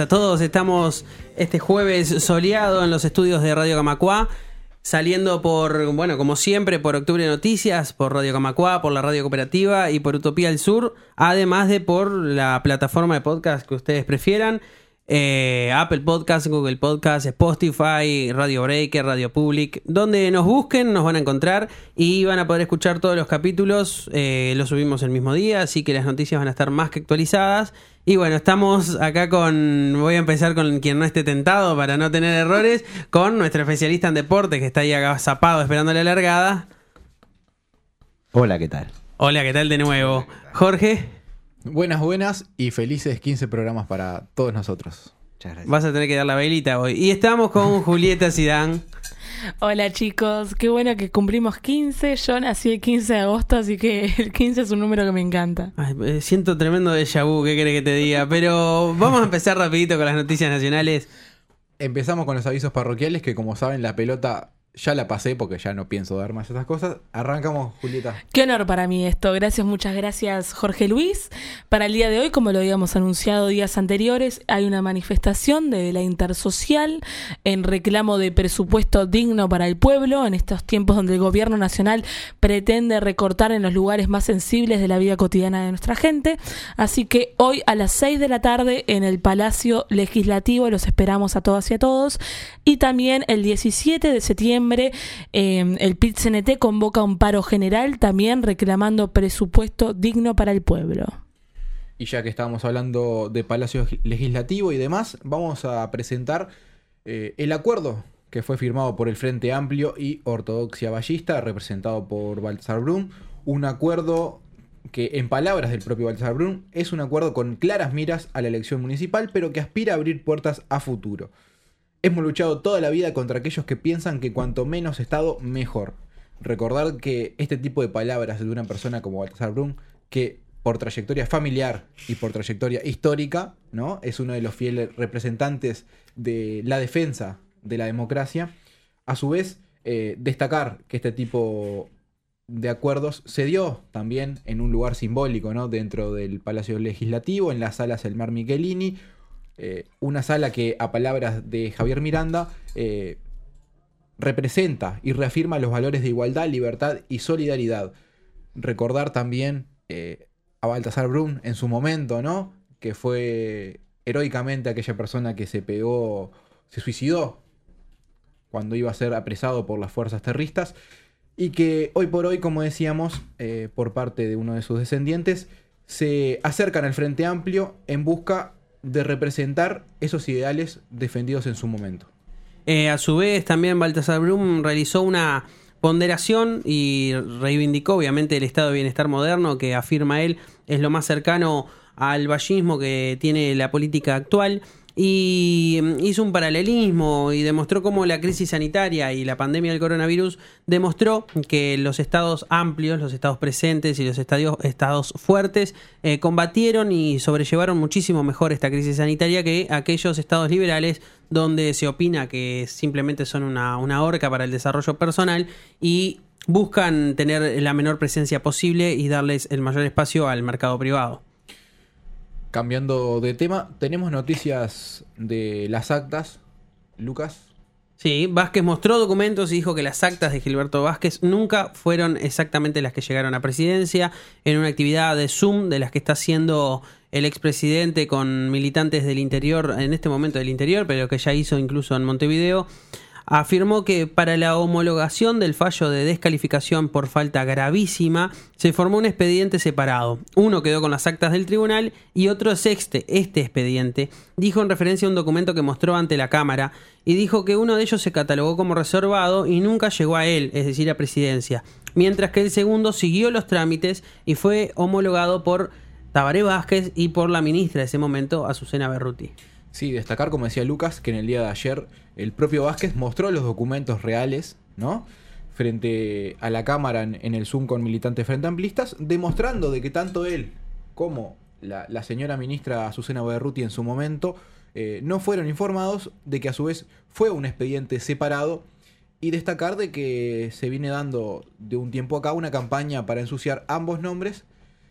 a todos. Estamos este jueves soleado en los estudios de Radio Camacuá. Saliendo por, bueno, como siempre, por Octubre Noticias, por Radio Camacuá, por la Radio Cooperativa y por Utopía del Sur, además de por la plataforma de podcast que ustedes prefieran. Eh, Apple Podcast, Google Podcast, Spotify, Radio Breaker, Radio Public. Donde nos busquen nos van a encontrar y van a poder escuchar todos los capítulos. Eh, los subimos el mismo día, así que las noticias van a estar más que actualizadas. Y bueno, estamos acá con. Voy a empezar con quien no esté tentado para no tener errores. Con nuestro especialista en deporte que está ahí agazapado esperando la largada. Hola, ¿qué tal? Hola, ¿qué tal de nuevo? Jorge. Buenas, buenas y felices 15 programas para todos nosotros. Muchas gracias. Vas a tener que dar la velita hoy. Y estamos con Julieta Sidán. Hola chicos, qué bueno que cumplimos 15. Yo nací el 15 de agosto, así que el 15 es un número que me encanta. Ay, siento tremendo déjà vu, ¿qué querés que te diga? Pero vamos a empezar rapidito con las noticias nacionales. Empezamos con los avisos parroquiales que como saben la pelota ya la pasé porque ya no pienso dar más esas cosas. Arrancamos, Julieta. Qué honor para mí esto. Gracias, muchas gracias, Jorge Luis. Para el día de hoy, como lo habíamos anunciado días anteriores, hay una manifestación de la Intersocial en reclamo de presupuesto digno para el pueblo en estos tiempos donde el gobierno nacional pretende recortar en los lugares más sensibles de la vida cotidiana de nuestra gente. Así que hoy a las 6 de la tarde en el Palacio Legislativo los esperamos a todas y a todos. Y también el 17 de septiembre eh, el PIT-CNT convoca un paro general también reclamando presupuesto digno para el pueblo. Y ya que estábamos hablando de Palacio Legislativo y demás, vamos a presentar eh, el acuerdo que fue firmado por el Frente Amplio y Ortodoxia Ballista, representado por Baltasar Brum. Un acuerdo que, en palabras del propio Baltasar Brum, es un acuerdo con claras miras a la elección municipal, pero que aspira a abrir puertas a futuro. Hemos luchado toda la vida contra aquellos que piensan que cuanto menos Estado, mejor. Recordar que este tipo de palabras de una persona como Baltasar Brum, que por trayectoria familiar y por trayectoria histórica, ¿no? Es uno de los fieles representantes de la defensa de la democracia. A su vez, eh, destacar que este tipo de acuerdos se dio también en un lugar simbólico, ¿no? Dentro del Palacio Legislativo, en las salas El Mar Michelini, eh, una sala que, a palabras de Javier Miranda, eh, representa y reafirma los valores de igualdad, libertad y solidaridad. Recordar también eh, a Baltasar Brun en su momento, ¿no? Que fue heroicamente aquella persona que se pegó, se suicidó cuando iba a ser apresado por las fuerzas terroristas y que hoy por hoy, como decíamos, por parte de uno de sus descendientes, se acercan al Frente Amplio en busca de representar esos ideales defendidos en su momento. Eh, a su vez, también Baltasar Brum realizó una ponderación y reivindicó obviamente el estado de bienestar moderno que afirma él es lo más cercano al vallismo que tiene la política actual y mm, hizo un paralelismo y demostró cómo la crisis sanitaria y la pandemia del coronavirus demostró que los estados amplios, los estados presentes y los estados, estados fuertes eh, combatieron y sobrellevaron muchísimo mejor esta crisis sanitaria que aquellos estados liberales donde se opina que simplemente son una, una horca para el desarrollo personal y buscan tener la menor presencia posible y darles el mayor espacio al mercado privado. Cambiando de tema, tenemos noticias de las actas. Lucas. Sí, Vázquez mostró documentos y dijo que las actas de Gilberto Vázquez nunca fueron exactamente las que llegaron a presidencia en una actividad de Zoom de las que está haciendo el expresidente con militantes del interior, en este momento del interior, pero que ya hizo incluso en Montevideo afirmó que para la homologación del fallo de descalificación por falta gravísima se formó un expediente separado. Uno quedó con las actas del tribunal y otro es este, este expediente, dijo en referencia a un documento que mostró ante la Cámara y dijo que uno de ellos se catalogó como reservado y nunca llegó a él, es decir, a presidencia, mientras que el segundo siguió los trámites y fue homologado por Tabaré Vázquez y por la ministra de ese momento, Azucena Berruti. Sí, destacar, como decía Lucas, que en el día de ayer el propio Vázquez mostró los documentos reales, ¿no? Frente a la cámara en, el Zoom con militantes frente amplistas, demostrando de que tanto él como la, señora ministra Azucena Berruti en su momento eh, no fueron informados de que a su vez fue un expediente separado y destacar de que se viene dando de un tiempo acá una campaña para ensuciar ambos nombres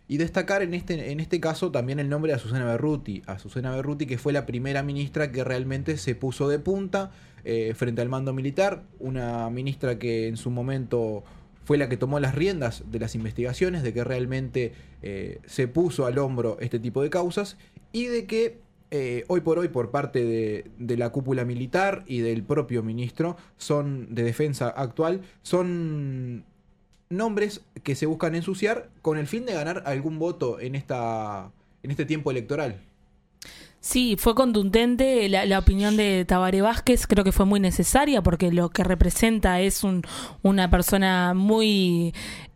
Y destacar en este, en este caso también el nombre de Azucena Berruti. Azucena Berruti, que fue la primera ministra que realmente se puso de punta eh, frente al mando militar. Una ministra que en su momento fue la que tomó las riendas de las investigaciones, de que realmente eh, se puso al hombro este tipo de causas y de que eh, hoy por hoy por parte de, de, la cúpula militar y del propio ministro son de defensa actual son nombres que se buscan ensuciar con el fin de ganar algún voto en, esta, en este tiempo electoral. Sí, fue contundente la, opinión de Tabaré Vázquez, creo que fue muy necesaria porque lo que representa es un, una persona muy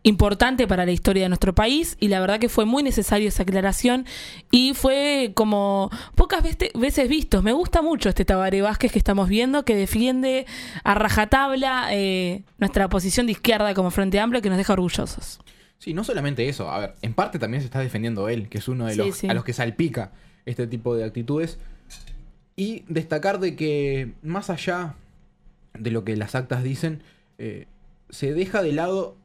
importante para la historia de nuestro país y la verdad que fue muy necesaria esa aclaración y fue como pocas veces vistos. Me gusta mucho este Tabaré Vázquez que estamos viendo que defiende a rajatabla eh, nuestra posición de izquierda como Frente Amplio que nos deja orgullosos. Sí, no solamente eso, a ver, en parte también se está defendiendo él, que es uno de los sí, sí. a los que salpica este tipo de actitudes. Y destacar de que más allá de lo que las actas dicen, eh, se deja de lado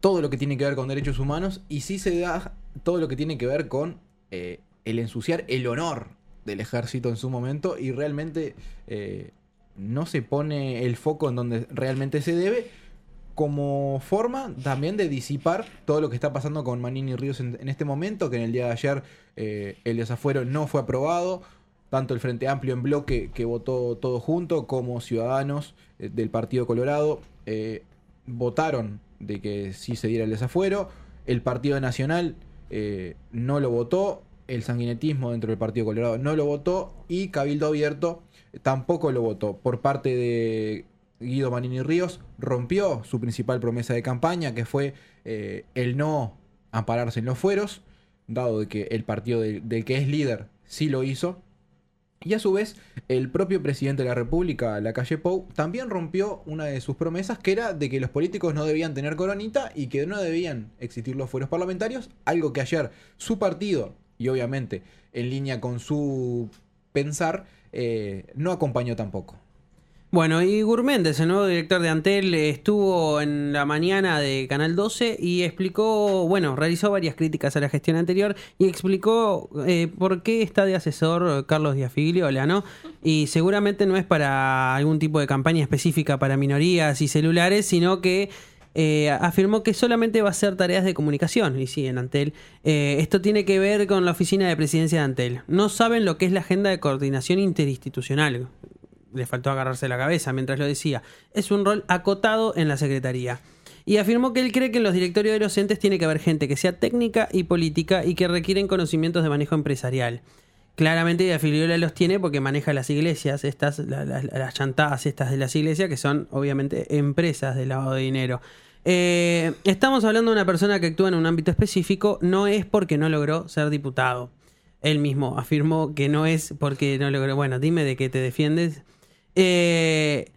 todo lo que tiene que ver con derechos humanos y sí se da todo lo que tiene que ver con eh, el ensuciar el honor del ejército en su momento y realmente eh, no se pone el foco en donde realmente se debe como forma también de disipar todo lo que está pasando con Manini Ríos en, este momento, que en el día de ayer eh, el desafuero no fue aprobado, tanto el Frente Amplio en bloque que votó todo junto, como Ciudadanos eh, del Partido Colorado votaron de que sí se diera el desafuero, el Partido Nacional eh, no lo votó, el sanguinetismo dentro del Partido Colorado no lo votó. Y Cabildo Abierto tampoco lo votó. Por parte de Guido Manini Ríos rompió su principal promesa de campaña, que fue eh, el no ampararse en los fueros, dado de que el partido del de que es líder sí lo hizo. Y a su vez, el propio presidente de la República, Lacalle Pou, también rompió una de sus promesas, que era de que los políticos no debían tener coronita y que no debían existir los fueros parlamentarios, algo que ayer su partido, y obviamente en línea con su pensar, eh, no acompañó tampoco. Bueno, y Gurméndez, el nuevo director de Antel, estuvo en la mañana de Canal 12 y explicó, bueno, realizó varias críticas a la gestión anterior y explicó eh, por qué está de asesor Carlos Díaz Figliola, ¿no? Y seguramente no es para algún tipo de campaña específica para minorías y celulares, sino que eh, afirmó que solamente va a hacer tareas de comunicación. Y sí, en Antel. Eh, esto tiene que ver con la oficina de presidencia de Antel. No saben lo que es la agenda de coordinación interinstitucional le faltó agarrarse la cabeza mientras lo decía, es un rol acotado en la Secretaría. Y afirmó que él cree que en los directorios de los entes tiene que haber gente que sea técnica y política y que requieren conocimientos de manejo empresarial. Claramente de Filiola los tiene porque maneja las iglesias, estas, la, la, las chantadas estas de las iglesias, que son obviamente empresas de lavado de dinero. Eh, estamos hablando de una persona que actúa en un ámbito específico, no es porque no logró ser diputado. Él mismo afirmó que no es porque no logró. Bueno, dime de qué te defiendes. Eh,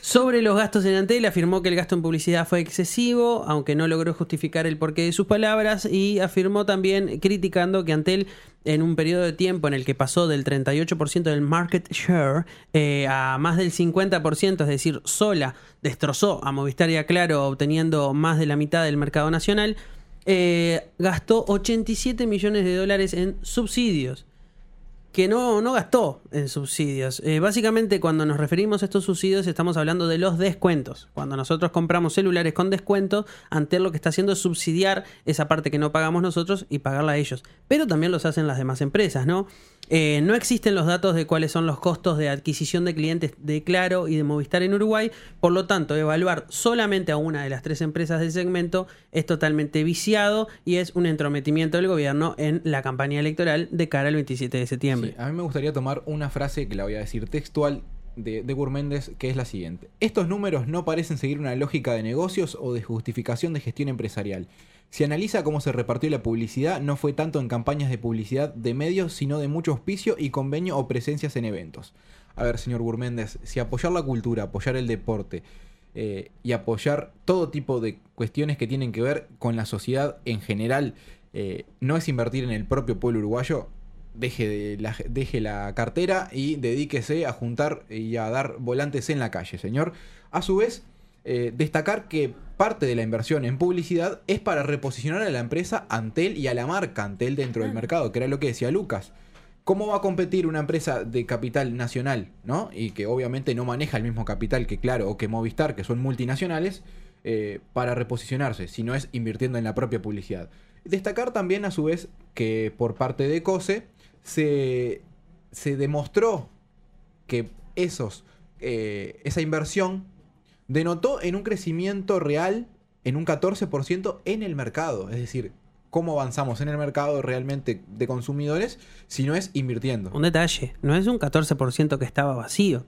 sobre los gastos en Antel, afirmó que el gasto en publicidad fue excesivo, aunque no logró justificar el porqué de sus palabras, y afirmó también, criticando que Antel, en un periodo de tiempo en el que pasó del 38% del market share eh, a más del 50%, es decir, sola destrozó a Movistar y a Claro, obteniendo más de la mitad del mercado nacional, eh, gastó 87 millones de dólares en subsidios que no, no gastó en subsidios. Eh, básicamente cuando nos referimos a estos subsidios estamos hablando de los descuentos. Cuando nosotros compramos celulares con descuento, Antel lo que está haciendo es subsidiar esa parte que no pagamos nosotros y pagarla a ellos. Pero también los hacen las demás empresas, ¿no? Eh, no existen los datos de cuáles son los costos de adquisición de clientes de Claro y de Movistar en Uruguay, por lo tanto, evaluar solamente a una de las tres empresas del segmento es totalmente viciado y es un entrometimiento del gobierno en la campaña electoral de cara al 27 de septiembre. A mí me gustaría tomar una frase que la voy a decir textual de, de Gurméndez, que es la siguiente. Estos números no parecen seguir una lógica de negocios o de justificación de gestión empresarial. Si analiza cómo se repartió la publicidad, no fue tanto en campañas de publicidad de medios, sino de mucho auspicio y convenio o presencias en eventos. A ver, señor Gurméndez, si apoyar la cultura, apoyar el deporte eh, y apoyar todo tipo de cuestiones que tienen que ver con la sociedad en general eh, no es invertir en el propio pueblo uruguayo, deje, de la, deje la cartera y dedíquese a juntar y a dar volantes en la calle, señor. A su vez, Eh, destacar que parte de la inversión en publicidad es para reposicionar a la empresa Antel y a la marca Antel dentro del mercado, que era lo que decía Lucas. ¿Cómo va a competir una empresa de capital nacional, ¿no? Y que obviamente no maneja el mismo capital que Claro o que Movistar, que son multinacionales, eh, para reposicionarse, si no es invirtiendo en la propia publicidad. Destacar también a su vez que por parte de COSE se, se demostró que esos, eh, esa inversión denotó en un crecimiento real en un 14% en el mercado. Es decir, cómo avanzamos en el mercado realmente de consumidores si no es invirtiendo. Un detalle, no es un 14% que estaba vacío.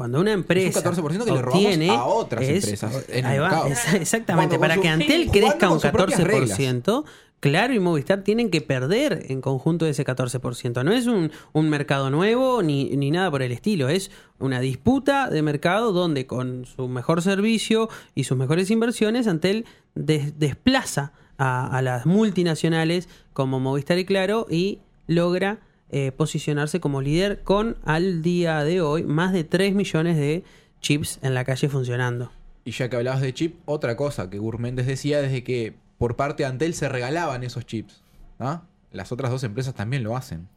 Cuando una empresa Es un 14% que le robamos obtiene, a otras es- empresas en ahí va, es- exactamente, Cuando para que Antel crezca un sus propias 14%, Claro y Movistar tienen que perder en conjunto ese 14%. No es un, un mercado nuevo ni, ni nada por el estilo, es una disputa de mercado donde con su mejor servicio y sus mejores inversiones, Antel des- desplaza a, a las multinacionales como Movistar y Claro y logra eh, posicionarse como líder con al día de hoy más de 3 millones de chips en la calle funcionando. Y ya que hablabas de chip, otra cosa que Gurméndez decía desde que por parte de Antel se regalaban esos chips. ¿ah? Las otras dos empresas también lo hacen.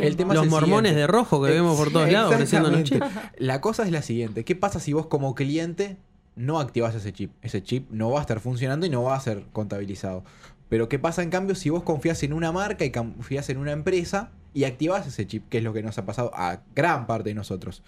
El tema Los es el mormones siguiente. de rojo que vemos por todos lados ofreciéndonos Exactamente. La cosa es la siguiente. ¿Qué pasa si vos como cliente no activas ese chip? Ese chip no va a estar funcionando y no va a ser contabilizado. Pero ¿qué pasa en cambio si vos confías en una marca y confías en una empresa y activas ese chip? Que es lo que nos ha pasado a gran parte de nosotros.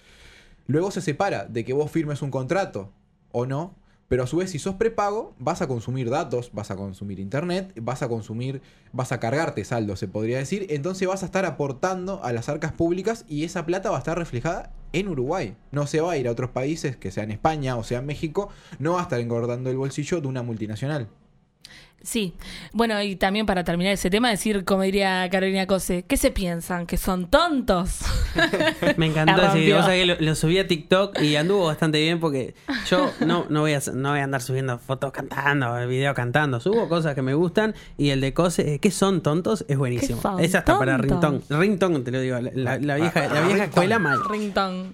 Luego se separa de que vos firmes un contrato o no. Pero a su vez, si sos prepago, vas a consumir datos, vas a consumir internet, vas a consumir, vas a cargarte saldo, se podría decir. Entonces vas a estar aportando a las arcas públicas y esa plata va a estar reflejada en Uruguay. No se va a ir a otros países, que sean España o sea México, no va a estar engordando el bolsillo de una multinacional. Sí, bueno, y también para terminar ese tema, decir, como diría Carolina Cose, ¿qué se piensan? ¿Que son tontos? Me encantó ese video. O sea que lo, lo subí a TikTok y anduvo bastante bien porque yo no, no, voy a, no voy a andar subiendo fotos cantando, el video cantando. Subo cosas que me gustan y el de Cose, eh, que son tontos, es buenísimo. ¿Qué son Es hasta para tontos? Ringtone. Ringtone, te lo digo. La, la- vieja, la vieja Ringtone. escuela mal. Ringtone.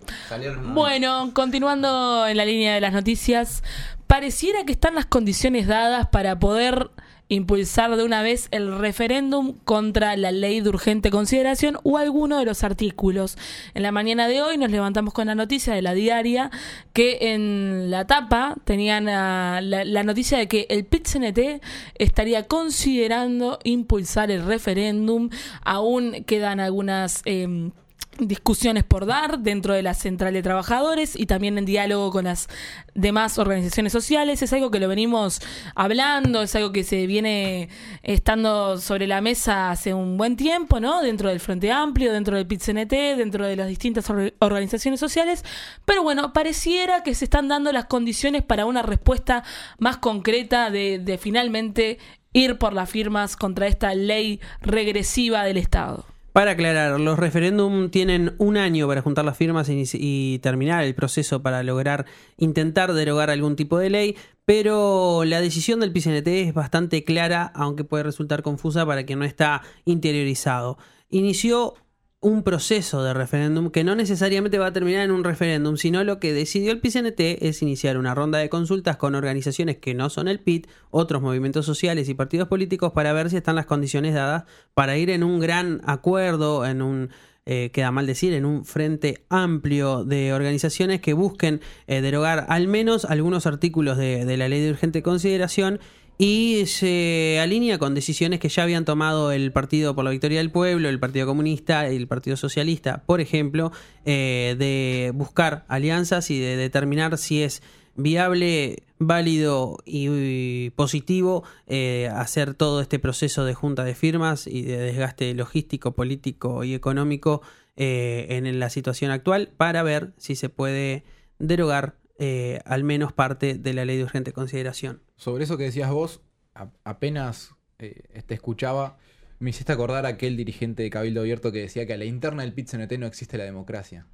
Bueno, continuando en la línea de las noticias, pareciera que están las condiciones dadas para poder impulsar de una vez el referéndum contra la ley de urgente consideración o alguno de los artículos. En la mañana de hoy nos levantamos con la noticia de la diaria que en la tapa tenían ah, la, noticia de que el PIT-CNT estaría considerando impulsar el referéndum. Aún quedan algunas... em, discusiones por dar dentro de la central de trabajadores y también en diálogo con las demás organizaciones sociales. Es algo que lo venimos hablando, es algo que se viene estando sobre la mesa hace un buen tiempo, ¿no? Dentro del Frente Amplio, dentro del PIT-CNT, dentro de las distintas or- organizaciones sociales. Pero bueno, pareciera que se están dando las condiciones para una respuesta más concreta de, de finalmente ir por las firmas contra esta ley regresiva del Estado. Para aclarar, los referéndum tienen un año para juntar las firmas y, terminar el proceso para lograr intentar derogar algún tipo de ley, pero la decisión del PCNT es bastante clara, aunque puede resultar confusa para quien no está interiorizado. Inició un proceso de referéndum que no necesariamente va a terminar en un referéndum, sino lo que decidió el PCNT es iniciar una ronda de consultas con organizaciones que no son el PIT, otros movimientos sociales y partidos políticos para ver si están las condiciones dadas para ir en un gran acuerdo, en un eh, queda mal decir, en un frente amplio de organizaciones que busquen eh, derogar al menos algunos artículos de, de la ley de urgente consideración y se alinea con decisiones que ya habían tomado el Partido por la Victoria del Pueblo, el Partido Comunista y el Partido Socialista, por ejemplo, eh, de buscar alianzas y de determinar si es viable, válido y, positivo eh, hacer todo este proceso de junta de firmas y de desgaste logístico, político y económico eh, en la situación actual para ver si se puede derogar eh, al menos parte de la ley de urgente consideración. Sobre eso que decías vos, a- apenas eh, te escuchaba, me hiciste acordar a aquel dirigente de Cabildo Abierto que decía que a la interna del PIT-CNT no existe la democracia.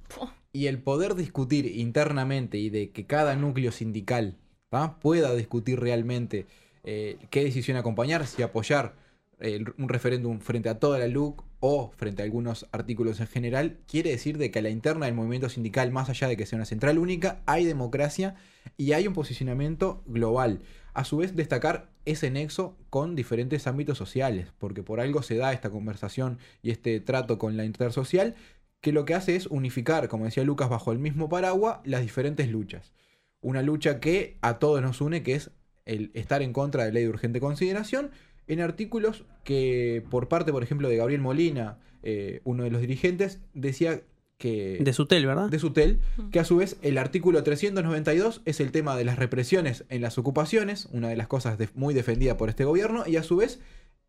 Y el poder discutir internamente y de que cada núcleo sindical ¿tá? pueda discutir realmente eh, qué decisión acompañar, si apoyar eh, un referéndum frente a toda la LUC o frente a algunos artículos en general, quiere decir de que a la interna del movimiento sindical, más allá de que sea una central única, hay democracia y hay un posicionamiento global. A su vez, destacar ese nexo con diferentes ámbitos sociales, porque por algo se da esta conversación y este trato con la intersocial, que lo que hace es unificar, como decía Lucas, bajo el mismo paraguas, las diferentes luchas. Una lucha que a todos nos une, que es el estar en contra de la ley de urgente consideración, en artículos que por parte, por ejemplo, de Gabriel Molina, eh, uno de los dirigentes, decía que... De Sutel, ¿verdad? De Sutel, que a su vez el artículo 392 es el tema de las represiones en las ocupaciones, una de las cosas muy defendida por este gobierno, y a su vez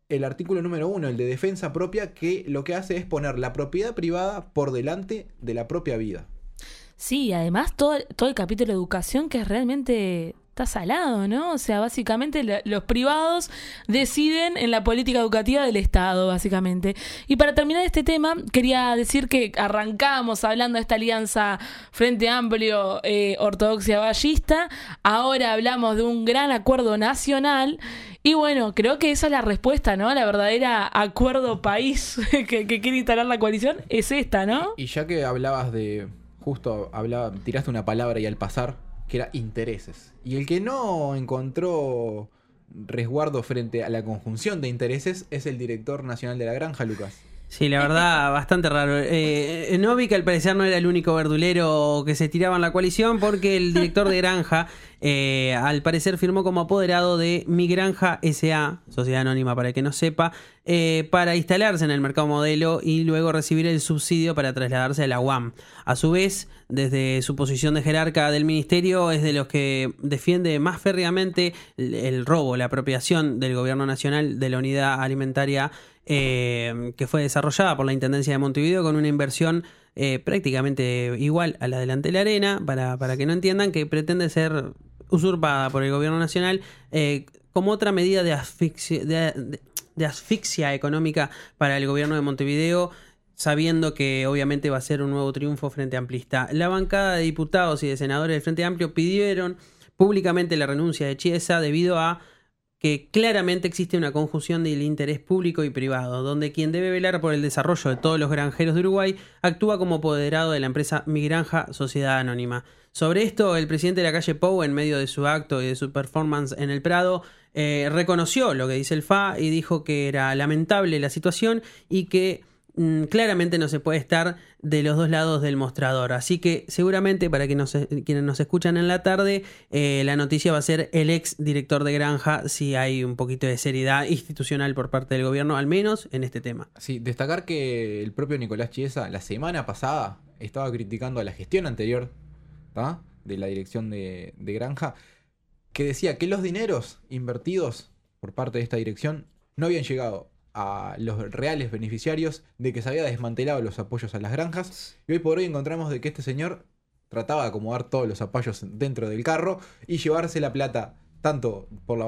el artículo número uno, el de defensa propia, que lo que hace es poner la propiedad privada por delante de la propia vida. Sí, además todo, todo el capítulo de educación que es realmente está salado, ¿no? O sea, básicamente los privados deciden en la política educativa del Estado, básicamente. Y para terminar este tema, quería decir que arrancamos hablando de esta alianza Frente Amplio eh, Ortodoxia Ballista, ahora hablamos de un gran acuerdo nacional. Y bueno, creo que esa es la respuesta, ¿no? La verdadera acuerdo país que, quiere instalar la coalición es esta, ¿no? Y ya que hablabas de, justo hablaba, tiraste una palabra y al pasar, que era intereses. Y el que no encontró resguardo frente a la conjunción de intereses es el director nacional de la granja, Lucas. Sí, la verdad, bastante raro. Eh, que al parecer no era el único verdulero que se tiraba en la coalición porque el director de Granja eh, al parecer firmó como apoderado de Mi Granja SA, Sociedad Anónima para el que no sepa, eh, para instalarse en el mercado modelo y luego recibir el subsidio para trasladarse a la UAM. A su vez, desde su posición de jerarca del ministerio, es de los que defiende más férreamente el robo, la apropiación del gobierno nacional de la unidad alimentaria eh, que fue desarrollada por la Intendencia de Montevideo con una inversión eh, prácticamente igual a la delante de la arena, para, para, que no entiendan que pretende ser usurpada por el gobierno nacional eh, como otra medida de asfixia, de asfixia económica para el gobierno de Montevideo sabiendo que obviamente va a ser un nuevo triunfo frente amplista. La bancada de diputados y de senadores del Frente Amplio pidieron públicamente la renuncia de Chiesa debido a que claramente existe una conjunción del interés público y privado, donde quien debe velar por el desarrollo de todos los granjeros de Uruguay actúa como apoderado de la empresa Mi Granja Sociedad Anónima. Sobre esto, el presidente de la calle Pou, en medio de su acto y de su performance en el Prado, eh, reconoció lo que dice el FA y dijo que era lamentable la situación y que claramente no se puede estar de los dos lados del mostrador. Así que seguramente para que quienes nos escuchan en la tarde, eh, la noticia va a ser el ex director de Granja, si hay un poquito de seriedad institucional por parte del gobierno, al menos en este tema. Sí, destacar que el propio Nicolás Chiesa la semana pasada estaba criticando a la gestión anterior de la dirección de Granja, que decía que los dineros invertidos por parte de esta dirección no habían llegado a los reales beneficiarios de que se había desmantelado los apoyos a las granjas. Y hoy por hoy encontramos de que este señor trataba de acomodar todos los apoyos dentro del carro y llevarse la plata tanto por la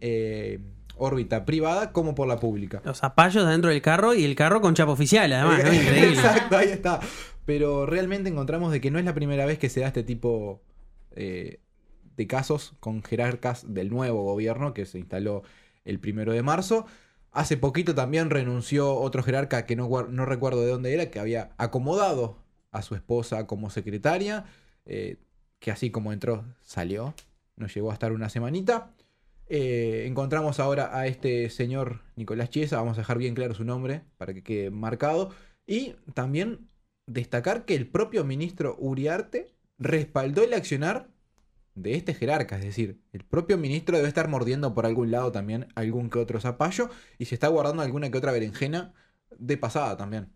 eh, órbita privada como por la pública. Los apoyos dentro del carro y el carro con chapa oficial, además, Increíble. Exacto, ahí está. Pero realmente encontramos de que no es la primera vez que se da este tipo eh, de casos con jerarcas del nuevo gobierno que se instaló el primero de marzo. Hace poquito también renunció otro jerarca que no, recuerdo de dónde era, que había acomodado a su esposa como secretaria, eh, que así como entró, salió, no llegó a estar una semanita. Eh, encontramos ahora a este señor Nicolás Chiesa, vamos a dejar bien claro su nombre para que quede marcado. Y también destacar que el propio ministro Uriarte respaldó el accionar de este jerarca, es decir, el propio ministro debe estar mordiendo por algún lado también algún que otro zapallo y se está guardando alguna que otra berenjena de pasada también.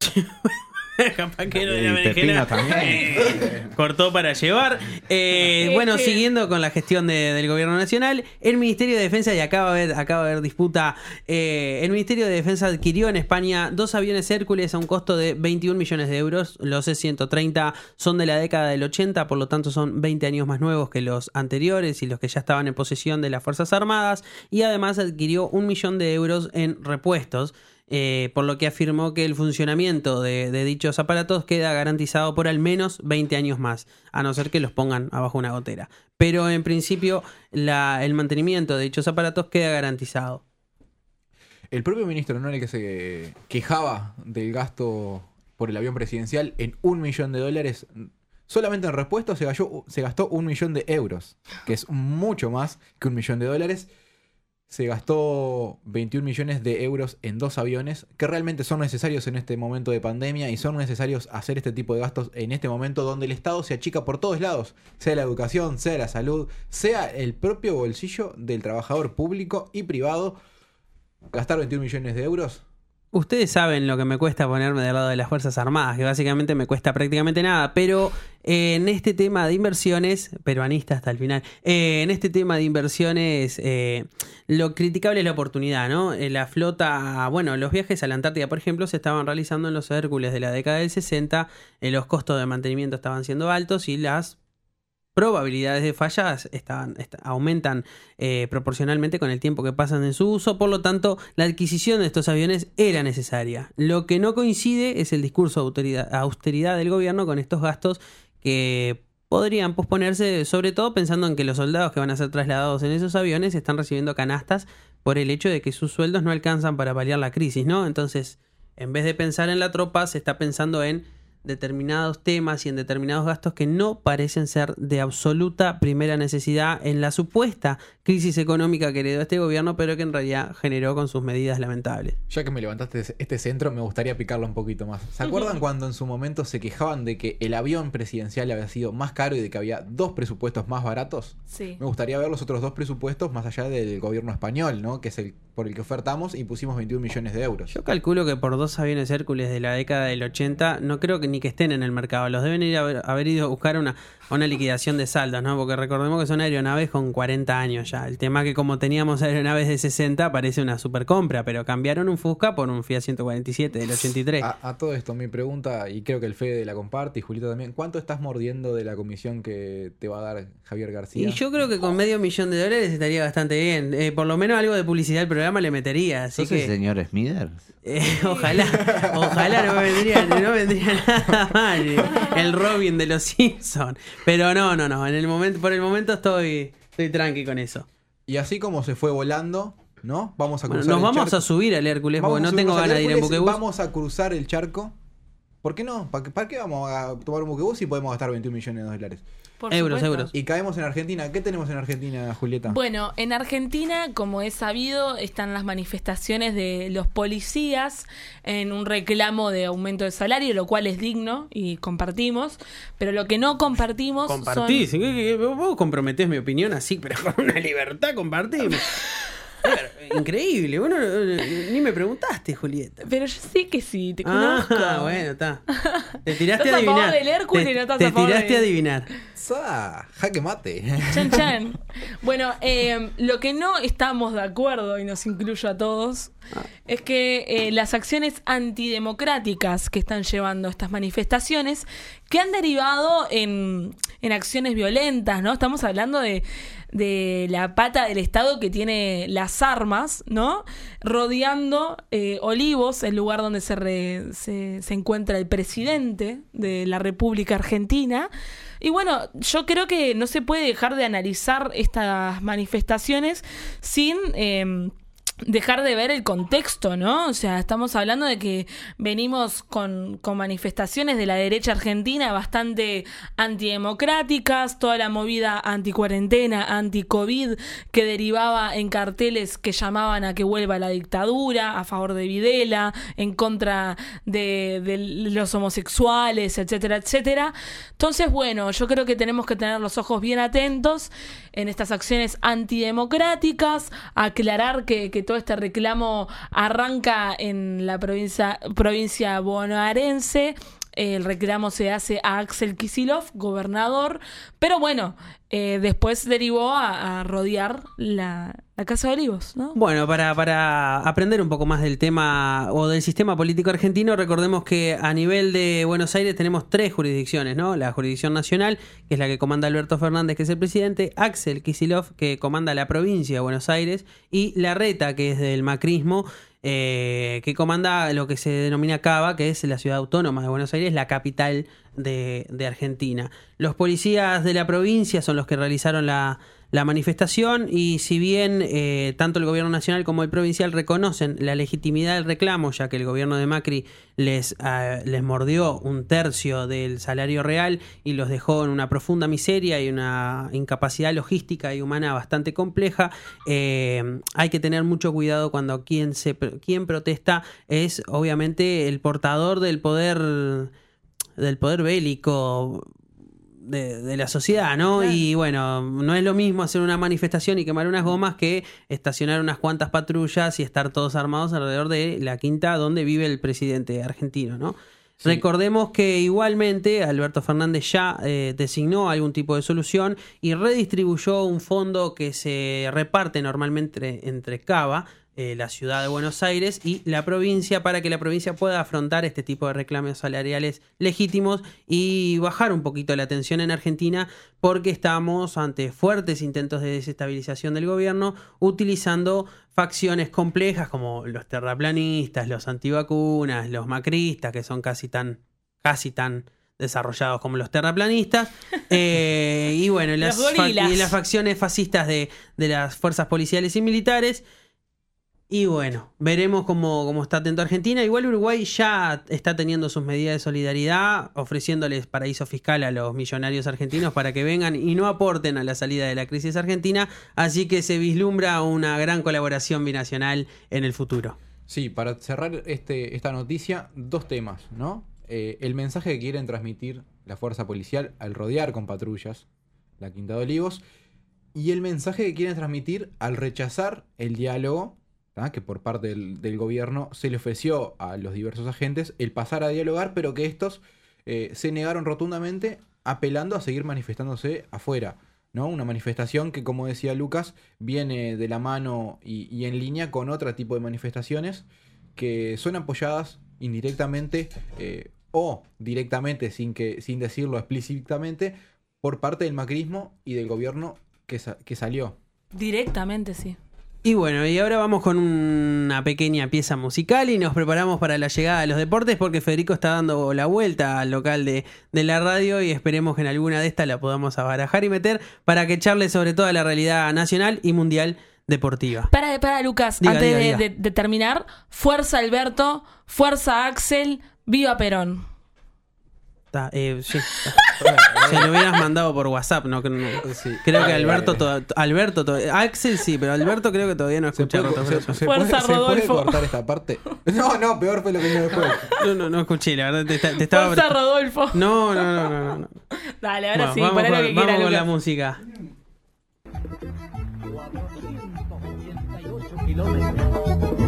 Capaz que no también. Eh, cortó para llevar. Eh, bueno, siguiendo con la gestión del gobierno nacional, el Ministerio de Defensa, y acaba de haber, acaba de haber disputa, eh, el Ministerio de Defensa adquirió en España dos aviones Hércules a un costo de 21 millones de euros. Los E-130 son de la década del 80, por lo tanto son 20 años más nuevos que los anteriores y los que ya estaban en posesión de las Fuerzas Armadas. Y además adquirió un millón de euros en repuestos. Eh, por lo que afirmó que el funcionamiento de, dichos aparatos queda garantizado por al menos 20 años más, a no ser que los pongan abajo una gotera. Pero en principio el mantenimiento de dichos aparatos queda garantizado. El propio ministro no el que se quejaba del gasto por el avión presidencial en un millón de dólares. Solamente en repuesto se se gastó un millón de euros, que es mucho más que un millón de dólares. Se gastó 21 millones de euros en dos aviones que realmente son necesarios en este momento de pandemia y son necesarios hacer este tipo de gastos en este momento donde el Estado se achica por todos lados, sea la educación, sea la salud, sea el propio bolsillo del trabajador público y privado. Gastar 21 millones de euros Ustedes saben lo que me cuesta ponerme del lado de las Fuerzas Armadas, que básicamente me cuesta prácticamente nada, pero eh, en este tema de inversiones, peruanista hasta el final, eh, en este tema de inversiones, eh, lo criticable es la oportunidad, ¿no? la flota, bueno, los viajes a la Antártida, por ejemplo, se estaban realizando en los Hércules de la década del 60, los costos de mantenimiento estaban siendo altos y las probabilidades de fallas están, aumentan eh, proporcionalmente con el tiempo que pasan en su uso, por lo tanto la adquisición de estos aviones era necesaria. Lo que no coincide es el discurso de austeridad, del gobierno con estos gastos que podrían posponerse, sobre todo pensando en que los soldados que van a ser trasladados en esos aviones están recibiendo canastas por el hecho de que sus sueldos no alcanzan para paliar la crisis, ¿no? Entonces, en vez de pensar en la tropa, se está pensando en determinados temas y en determinados gastos que no parecen ser de absoluta primera necesidad en la supuesta crisis económica que heredó este gobierno, pero que en realidad generó con sus medidas lamentables. Ya que me levantaste este centro, me gustaría picarlo un poquito más. ¿Se acuerdan cuando en su momento se quejaban de que el avión presidencial había sido más caro y de que había dos presupuestos más baratos? Sí. Me gustaría ver los otros dos presupuestos más allá del gobierno español, ¿no? Que es el por el que ofertamos y pusimos 21 millones de euros. Yo calculo que por dos aviones Hércules de la década del 80, no creo que ni que estén en el mercado. Los deben ir a haber, ido a buscar una, una liquidación de saldos, ¿no? Porque recordemos que son aeronaves con 40 años ya. El tema que como teníamos aeronaves de 60 parece una super compra, pero cambiaron un Fusca por un Fiat 147 del 83. A, todo esto, mi pregunta, y creo que el Fede la comparte y Julito también, ¿cuánto estás mordiendo de la comisión que te va a dar Javier García? Y yo creo que con medio millón de dólares estaría bastante bien. Eh, por lo menos algo de publicidad del programa le metería. Así ¿Sos que, el señor Smithers? Eh, ojalá, ojalá no vendría, no vendría nada mal eh, el Robin de los Simpsons. Pero no, no, no. En el momento, por el momento estoy, estoy tranqui con eso. Y así como se fue volando, ¿no? Vamos a cruzar Nos vamos a subir al Hércules porque no tengo ganas de ir en buquebús. Vamos a cruzar el charco. ¿Por qué no? ¿Para qué, vamos a tomar un buquebús si podemos gastar 21 millones de dólares? Euros, euros. Y caemos en Argentina. ¿Qué tenemos en Argentina, Julieta? Bueno, en Argentina, como es sabido, están las manifestaciones de los policías en un reclamo de aumento de salario, lo cual es digno y compartimos. Pero lo que no compartimos. Compartís. Vos comprometés mi opinión así, pero con una libertad compartimos. Increíble, bueno, ni me preguntaste, Julieta. Pero yo sé que sí, te ah, conozco. Ah, bueno, está. Te tiraste a adivinar. te, tiraste a adivinar. jaque mate. Chan, chan. Bueno, eh, lo que no estamos de acuerdo, y nos incluyo a todos, ah. es que eh, las acciones antidemocráticas que están llevando estas manifestaciones, que han derivado en, en acciones violentas, ¿no? Estamos hablando de de la pata del Estado que tiene las armas, ¿no? Rodeando eh, Olivos, el lugar donde se, se, encuentra el presidente de la República Argentina. Y bueno, yo creo que no se puede dejar de analizar estas manifestaciones sin... Em, dejar de ver el contexto, ¿no? O sea, estamos hablando de que venimos con, con manifestaciones de la derecha argentina bastante antidemocráticas, toda la movida anticuarentena, anti-COVID, que derivaba en carteles que llamaban a que vuelva la dictadura, a favor de Videla, en contra de, de los homosexuales, etcétera, etcétera. Entonces, bueno, yo creo que tenemos que tener los ojos bien atentos en estas acciones antidemocráticas, aclarar que, que todo este reclamo arranca en la provincia, provincia bonaerense. El reclamo se hace a Axel Kisilov, gobernador, pero bueno, eh, después derivó a, rodear la, Casa de Olivos, ¿no? Bueno, para, para aprender un poco más del tema o del sistema político argentino, recordemos que a nivel de Buenos Aires tenemos tres jurisdicciones, ¿no? La jurisdicción nacional, que es la que comanda Alberto Fernández, que es el presidente, Axel Kisilov, que comanda la provincia de Buenos Aires, y la Reta, que es del macrismo, eh, que comanda lo que se denomina Cava, que es la ciudad autónoma de Buenos Aires, la capital de, Argentina. Los policías de la provincia son los que realizaron la, la manifestación y si bien eh, tanto el gobierno nacional como el provincial reconocen la legitimidad del reclamo, ya que el gobierno de Macri les, ah, les mordió un tercio del salario real y los dejó en una profunda miseria y una incapacidad logística y humana bastante compleja, eh, hay que tener mucho cuidado cuando quien, se, quien protesta es obviamente el portador del poder del poder bélico de, de la sociedad, ¿no? Y bueno, no es lo mismo hacer una manifestación y quemar unas gomas que estacionar unas cuantas patrullas y estar todos armados alrededor de la quinta donde vive el presidente argentino, ¿no? Sí. Recordemos que igualmente Alberto Fernández ya eh, designó algún tipo de solución y redistribuyó un fondo que se reparte normalmente entre Cava, eh, la ciudad de Buenos Aires y la provincia para que la provincia pueda afrontar este tipo de reclamos salariales legítimos y bajar un poquito la tensión en Argentina porque estamos ante fuertes intentos de desestabilización del gobierno utilizando facciones complejas como los terraplanistas, los antivacunas, los macristas que son casi tan casi tan desarrollados como los terraplanistas. Eh, y bueno las, y las facciones fascistas de, de las fuerzas policiales y militares y bueno, veremos cómo, cómo está atento Argentina. Igual Uruguay ya está teniendo sus medidas de solidaridad, ofreciéndoles paraíso fiscal a los millonarios argentinos para que vengan y no aporten a la salida de la crisis argentina. Así que se vislumbra una gran colaboración binacional en el futuro. Sí, para cerrar este, esta noticia, dos temas, ¿no? Eh, el mensaje que quieren transmitir la fuerza policial al rodear con patrullas la Quinta de Olivos y el mensaje que quieren transmitir al rechazar el diálogo, que por parte del, gobierno se le ofreció a los diversos agentes el pasar a dialogar, pero que estos eh, se negaron rotundamente apelando a seguir manifestándose afuera. ¿no? Una manifestación que, como decía Lucas, viene de la mano y, en línea con otro tipo de manifestaciones que son apoyadas indirectamente eh, o directamente, sin, que, sin decirlo explícitamente, por parte del macrismo y del gobierno que, que salió. Directamente, sí. Y bueno, y ahora vamos con una pequeña pieza musical y nos preparamos para la llegada de los deportes porque Federico está dando la vuelta al local de, de la radio y esperemos que en alguna de estas la podamos abarajar y meter para que charle sobre toda la realidad nacional y mundial deportiva. Para, para Lucas, Diga, antes diga, de, diga. de- de terminar, fuerza Alberto, fuerza Axel, viva Perón. Está, eh, sí. Se lo hubieras mandado por WhatsApp, ¿no? no. Sí. Creo que Alberto, to- Alberto to- Axel sí, pero Alberto creo que todavía no ¿Se puede, Roto se- se Fuerza, puede- se puede Rodolfo. cortar esta parte? No, no, peor fue lo que vino después. No, no, no escuché, la verdad te, te estaba... Fuerza Rodolfo. No, no, no, no, no. Dale, ahora Bueno, sí, vamos poné lo con, que vamos quiera, con la música.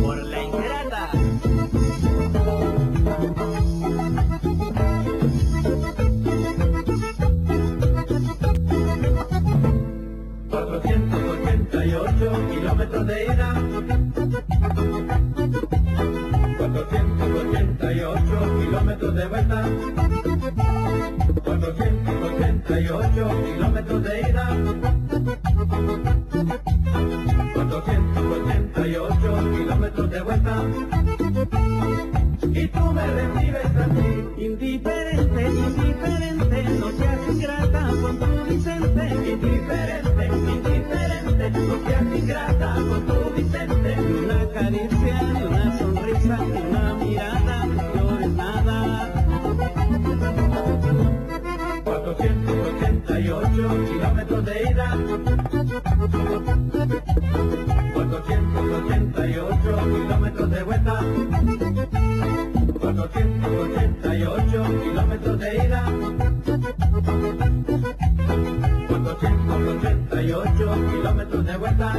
por la ingrata. Matadera 488 kilómetros de vuelta. 488 488 kilómetros de vuelta. 488 kilómetros de ida. 488 kilómetros de vuelta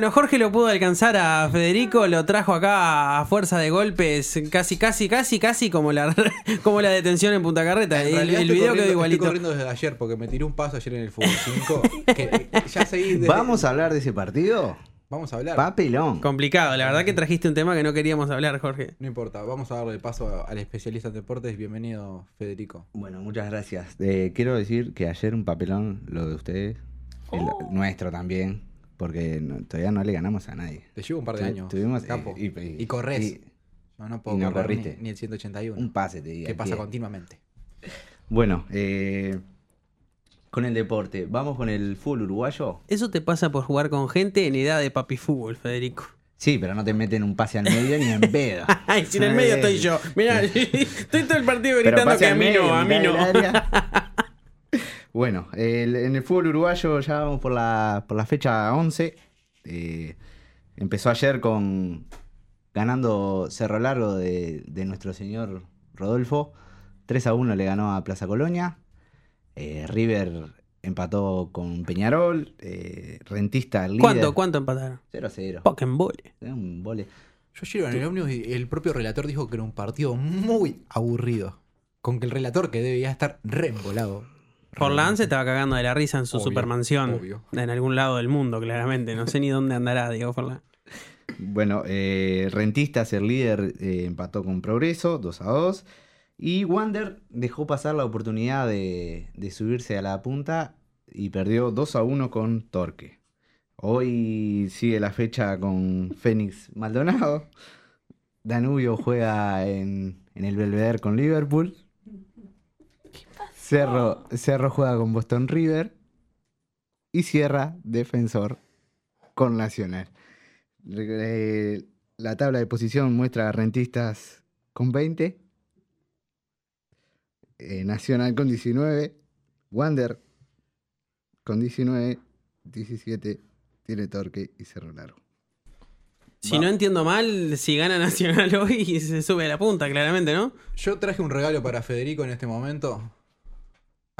bueno, Jorge lo pudo alcanzar a Federico, lo trajo acá a fuerza de golpes, casi, casi, casi, casi como la, como la detención en Punta Carreta. En El, el video quedó igualito. Estoy corriendo desde ayer porque me tiré un paso ayer en el fútbol 5. que ya seguí. desde- ¿Vamos a hablar de ese partido? Vamos a hablar. Papelón. Complicado, la verdad que trajiste un tema que no queríamos hablar, Jorge. No importa, vamos a darle paso al especialista en deportes. Bienvenido, Federico. Bueno, muchas gracias. Eh, quiero decir que ayer un papelón, lo de ustedes, el Oh. nuestro también, porque no- todavía no le ganamos a nadie. Te llevo un par de Tu- años. tuvimos, capo. eh, y, y- corres. y- no, no puedo y no correr corriste. Ni, ni el 181. Un pase, te digo. que pasa continuamente. Bueno, eh, con el deporte, vamos con el fútbol uruguayo. Eso te pasa por jugar con gente en edad de papi fútbol, Federico. Sí, pero no te meten un pase al medio ni en pedo. Ay, si en el medio estoy yo. Mirá, estoy todo el partido gritando que a mí medio, no, a mí no. Bueno, el- en el fútbol uruguayo ya vamos por la, por la fecha 11. Eh, empezó ayer con ganando Cerro Largo de, de nuestro señor Rodolfo. 3 a 1 le ganó a Plaza Colonia. Eh, River empató con Peñarol. Eh, Rentista el líder. ¿Cuánto, cuánto empataron? 0 a 0. Pokémon Un vole. Yo llego en el ómnibus y el propio relator dijo que era un partido muy aburrido. Con que el relator que debía estar reembolado. Forlán se estaba cagando de la risa en su Obvio, supermansión. obvio. En algún lado del mundo, claramente. No sé ni dónde andará, Diego Forlán. Bueno, eh, Rentistas, el líder, eh, empató con Progreso, 2 a 2. Y Wander dejó pasar la oportunidad de, de subirse a la punta y perdió 2 a 1 con Torque. Hoy sigue la fecha con Fénix Maldonado. Danubio juega en, en el Belvedere con Liverpool. Cerro, Cerro juega con Boston River. Y Sierra, defensor, con Nacional. Eh, la tabla de posición muestra a Rentistas con 20. eh, Nacional con 19. Wander con 19. 17 tiene Torque y Cerro Largo. Si no entiendo mal, si gana Nacional hoy se sube a la punta, claramente, ¿no? Yo traje un regalo para Federico en este momento.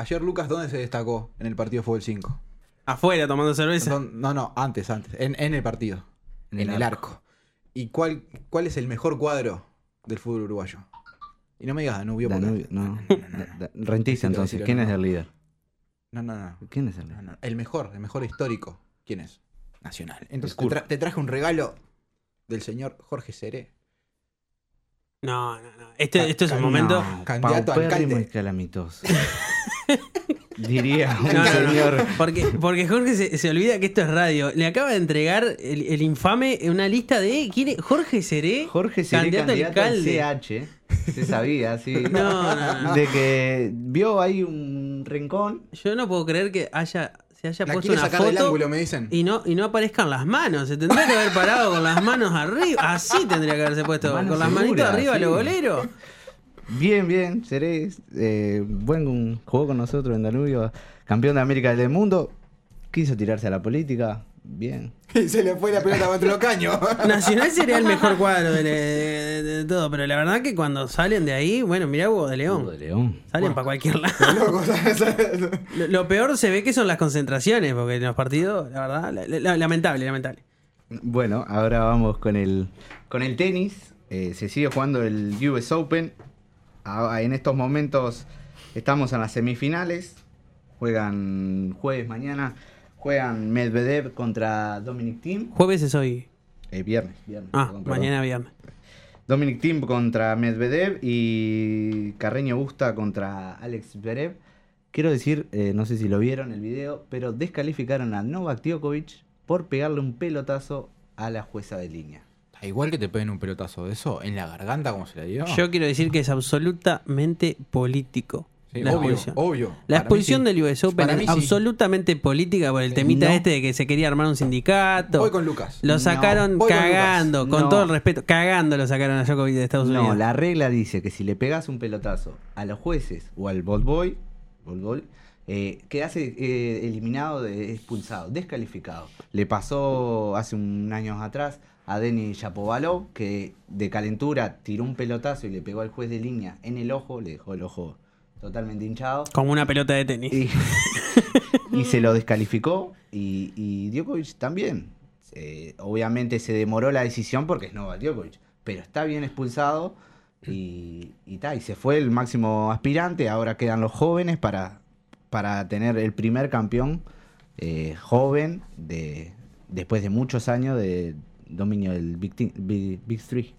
Ayer Lucas, ¿dónde se destacó en el partido Fútbol 5? Afuera tomando cerveza. No, no, antes, antes. En, en el partido. En, En el el arco. ¿Y cuál, cuál es el mejor cuadro del fútbol uruguayo? Y no me digas Danubio. porque- Danubio, no. no, no, Decilo, entonces. ¿Quién no, es no. el líder? No, no, no. ¿Quién es el líder? no. El mejor, el mejor histórico. ¿Quién es? Nacional. Entonces te, tra- te traje un regalo del señor Jorge Seré. No, no, no. Este, Ca- esto es un momento. No, candidato a alcalde. calamitoso. Diría un No, no, no. señor. Porque, porque Jorge se, se olvida que esto es radio. Le acaba de entregar el, el infame una lista de. ¿quién es? Jorge Seré. Jorge Seré, candidato candidato, al. CH. Se sabía, sí. No, no, no. De que vio ahí un rincón. Yo no puedo creer que haya, se haya La puesto una sacar del foto ángulo, me dicen. y no, y no aparezcan las manos. Se tendría que haber parado con las manos arriba. Así tendría que haberse puesto. Con las segura, manitos arriba, sí. los boleros. Bien, bien, Seré. eh, buen jugó con nosotros en Danubio. Campeón de América del Mundo. Quiso tirarse a la política. Bien. Y se le fue la pelota contra los caños. Nacional sería el mejor cuadro de, de- de todo, pero la verdad que cuando salen de ahí, bueno, mirá Hugo de León. Hugo de León. Salen para cualquier lado. Loco, ¿sabes? Lo, lo peor se ve que son las concentraciones, porque en los partidos, la verdad, la- la- lamentable, lamentable. Bueno, ahora vamos con el, con el tenis. Eh, se sigue jugando el US Open. En estos momentos estamos en las semifinales. Juegan jueves mañana. Juegan Medvedev contra Dominic Thiem. Jueves es hoy. Eh, viernes, viernes. Ah, perdón, perdón. mañana viernes. Dominic Thiem contra Medvedev y Carreño Busta contra Alex Zverev. Quiero decir, eh, no sé si lo vieron el video, pero descalificaron a Novak Djokovic por pegarle un pelotazo a la jueza de línea. Igual que te peguen un pelotazo de eso en la garganta, como se le dio. Yo quiero decir que es absolutamente político. Sí, la obvio, expulsión. obvio. La mí sí. del US Open Para es sí. absolutamente política por el temita No. este de que se quería armar un sindicato. Voy con Lucas. Lo sacaron cagando, con No. todo el respeto, cagando lo sacaron a Djokovic de Estados Unidos. No, la regla dice que si le pegas un pelotazo a los jueces o al ball boy, ball boy, eh, quedase eh, eliminado, de- expulsado, descalificado. Le pasó hace un año atrás a Denis Shapovalov, que de calentura tiró un pelotazo y le pegó al juez de línea en el ojo, le dejó el ojo totalmente hinchado. Como una pelota de tenis. Y, y se lo descalificó y, y Djokovic también. Eh, obviamente se demoró la decisión porque es Novak Djokovic, pero está bien expulsado y, y, ta, y se fue el máximo aspirante. Ahora quedan los jóvenes para, para tener el primer campeón eh, joven de, después de muchos años de dominio del Big, Big, Big Three.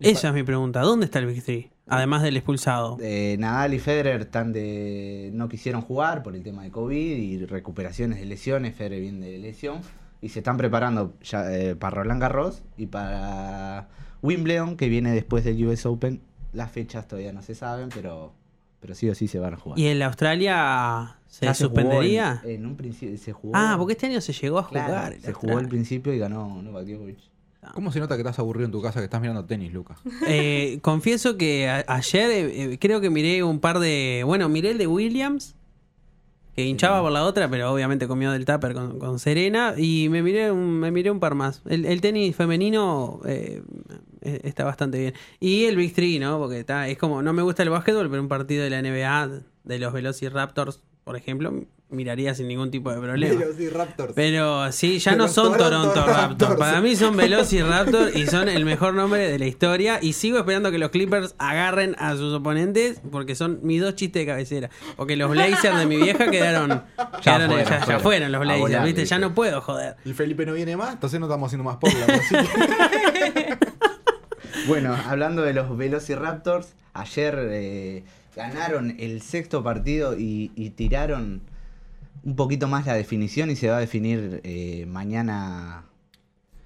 Esa es mi pregunta. ¿Dónde está el Big Three? Además del expulsado. Eh, Nadal y Federer están de, no quisieron jugar por el tema de COVID y recuperaciones de lesiones. Federer viene de lesión y se están preparando ya, eh, para Roland Garros y para Wimbledon, que viene después del US Open. Las fechas todavía no se saben, pero, pero sí o sí se van a jugar. ¿Y en la Australia se suspendería? En, en un principio se jugó. Ah, porque este año se llegó a Claro, jugar. se jugó al principio y ganó Novak Djokovic. ¿Cómo se nota que estás aburrido en tu casa que estás mirando tenis, Lucas? Eh, confieso que a- ayer eh, eh, creo que miré un par de. Bueno, miré el de Williams, que hinchaba por la otra, pero obviamente comió del tupper con, con Serena. Y me miré un, me miré un par más. El, el tenis femenino eh, eh, está bastante bien. Y el Big Three, ¿no? Porque está, es como. No me gusta el básquetbol, pero un partido de la NBA, de los Velociraptors, por ejemplo, miraría sin ningún tipo de problema. Raptors. Pero sí, ya no son Toronto Toronto Raptors. Raptors. Para mí son Velociraptor y son el mejor nombre de la historia. Y sigo esperando que los Clippers agarren a sus oponentes porque son mis dos chistes de cabecera. Porque los Blazers de mi vieja quedaron. quedaron- fueron, ya, ya fueron. los Blazers, volar, ¿viste? Ya no puedo joder. Y Felipe no viene más, entonces no estamos haciendo más por. Bueno, hablando de los Velociraptors, ayer eh, ganaron el sexto partido y, y tiraron un poquito más la definición y se va a definir eh, mañana,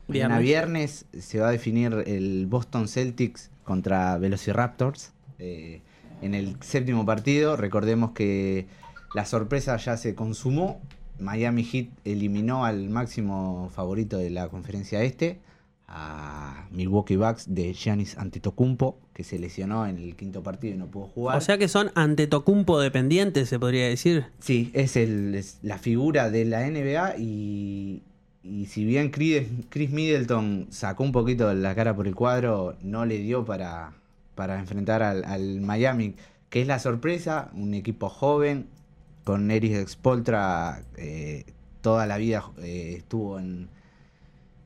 mañana Viernes. viernes. Se va a definir el Boston Celtics contra Velociraptors eh, en el séptimo partido. Recordemos que la sorpresa ya se consumó. Miami Heat eliminó al máximo favorito de la conferencia este, a Milwaukee Bucks de Giannis Antetokounmpo, que se lesionó en el quinto partido y no pudo jugar. O sea que son ante Tocumpo dependientes, se podría decir. Sí, es, el, es la figura de la NBA y, y si bien Chris, Chris Middleton sacó un poquito la cara por el cuadro, no le dio para, para enfrentar al, al Miami, que es la sorpresa, un equipo joven, con Eric Spoltra eh, toda la vida eh, estuvo en,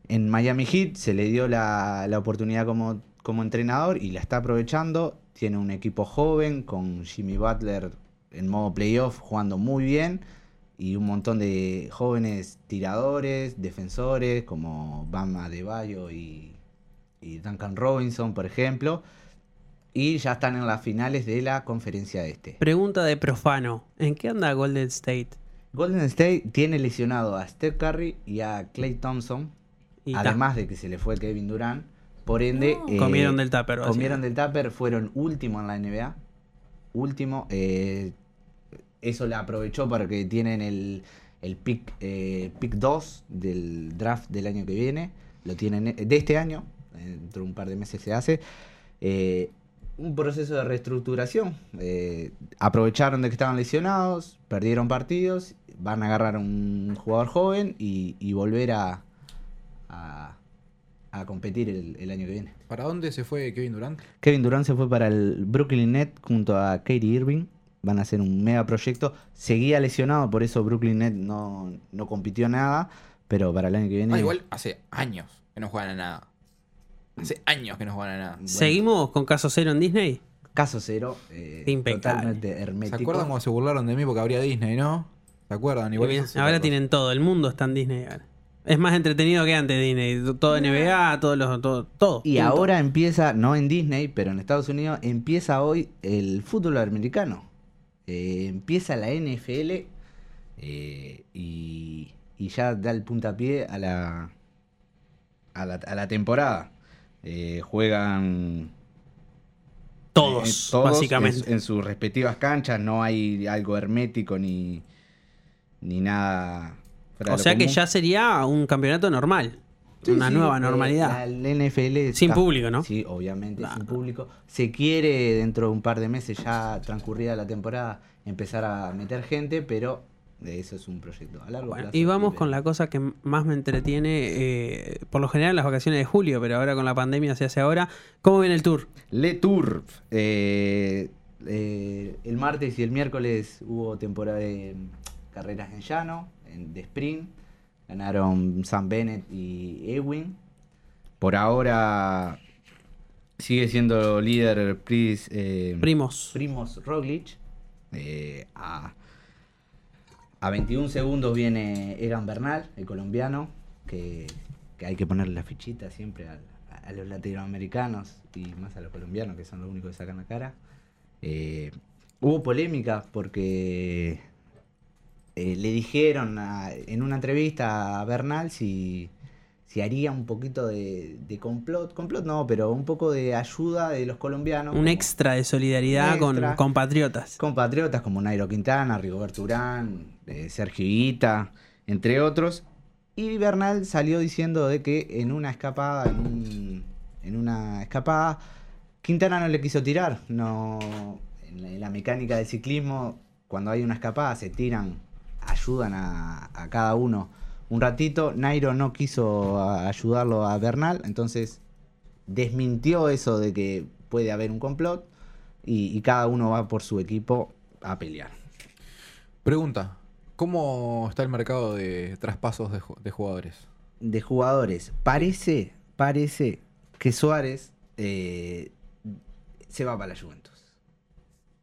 en Miami Heat, se le dio la, la oportunidad como, como entrenador y la está aprovechando. Tiene un equipo joven con Jimmy Butler en modo playoff jugando muy bien y un montón de jóvenes tiradores, defensores como Bam Adebayo y, y Duncan Robinson, por ejemplo. Y ya están en las finales de la conferencia este. Pregunta de profano. ¿En qué anda Golden State? Golden State tiene lesionado a Steph Curry y a Clay Thompson, Y ta. además de que se le fue Kevin Durant. Por ende, eh, Comieron del tupper, Comieron del tupper, fueron último en la NBA. Último. eh, eso la aprovechó para que tienen el, el pick, eh, pick 2 del draft del año que viene. Lo tienen eh, de este año. Dentro de un par de meses se hace. Eh, un proceso de reestructuración. eh, aprovecharon de que estaban lesionados, perdieron partidos, van a agarrar a un jugador joven y, y volver a, a, a competir el, el año que viene. ¿Para dónde se fue Kevin Durant? Kevin Durant se fue para el Brooklyn Net junto a Katie Irving. Van a hacer un mega proyecto. Seguía lesionado, por eso Brooklyn Net no, no compitió nada. Pero para el año que viene. Ah, igual hace años que no juegan a nada. Hace años que no juegan a nada. ¿Seguimos con caso cero en Disney? Caso cero. eh, Impecable. totalmente ¿Se acuerdan cuando se burlaron de mí porque habría Disney, no? ¿Se acuerdan? Igual Bien, ahora tienen todo, el mundo está en Disney. ahora. Es más entretenido que antes Disney. Todo NBA, todos los, todo, todo. Y ahora empieza, no en Disney, pero en Estados Unidos, empieza hoy el fútbol americano. Eh, empieza la NFL eh, y, y ya da el puntapié a la, a la, a la temporada. Eh, juegan Todos, eh, todos básicamente. En, en sus respectivas canchas, no hay algo hermético ni, ni nada. O sea que ya sería un campeonato normal. una Sí, nueva eh, normalidad. la- el NFL Sin público, ¿no? Sí, obviamente, sin público. Se quiere, dentro de un par de meses, ya transcurrida la temporada, empezar a meter gente, pero de eso es un proyecto a largo Bueno, plazo. y vamos con la cosa que más me entretiene, eh, por lo general las vacaciones de julio, pero ahora con la pandemia se hace ahora. ¿Cómo viene el tour? Le Tour. Eh, eh, el martes y el miércoles hubo temporada de carreras en llano, de sprint. Ganaron Sam Bennett y Ewing. Por ahora sigue siendo líder Pris, eh, Primos. Primos Roglic. Eh, a, a 21 segundos viene Egan Bernal, el colombiano, que, que hay que ponerle la fichita siempre a los latinoamericanos y más a los colombianos, que son los únicos que sacan la cara. Eh, hubo polémica porque eh, le dijeron a- en una entrevista a Bernal si, si haría un poquito de, de complot, complot no, pero un poco de ayuda de los colombianos. Un extra de solidaridad con compatriotas. compatriotas como Nairo Quintana, Rigoberto Urán, eh, Sergio Higuita, entre otros. Y Bernal salió diciendo de que en una escapada, en, un- en una escapada, Quintana no le quiso tirar. No, en la, en la mecánica del ciclismo, cuando hay una escapada, se tiran, ayudan a, a cada uno un ratito. Nairo no quiso a- ayudarlo a Bernal, entonces desmintió eso de que puede haber un complot y, y cada uno va por su equipo a pelear. Pregunta: ¿Cómo está el mercado de traspasos de, ju- de jugadores? De jugadores, parece, parece que Suárez eh, se va para la Juventus.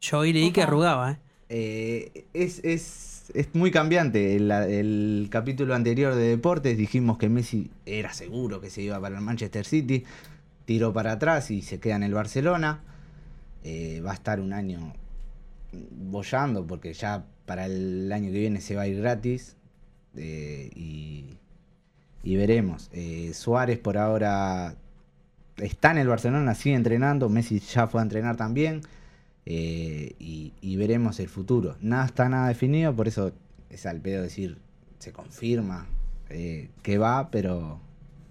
Yo hoy leí que arrugaba, ¿eh? Eh, es, es, es muy cambiante. El, el capítulo anterior de deportes dijimos que Messi era seguro que se iba para el Manchester City, tiró para atrás y se queda en el Barcelona. Eh, va a estar un año bollando porque ya para el año que viene se va a ir gratis eh, y, y veremos. Eh, Suárez por ahora está en el Barcelona, sigue entrenando, Messi ya fue a entrenar también. Eh, y, y veremos el futuro. Nada está nada definido, por eso es al pedo decir, se confirma eh, que va, pero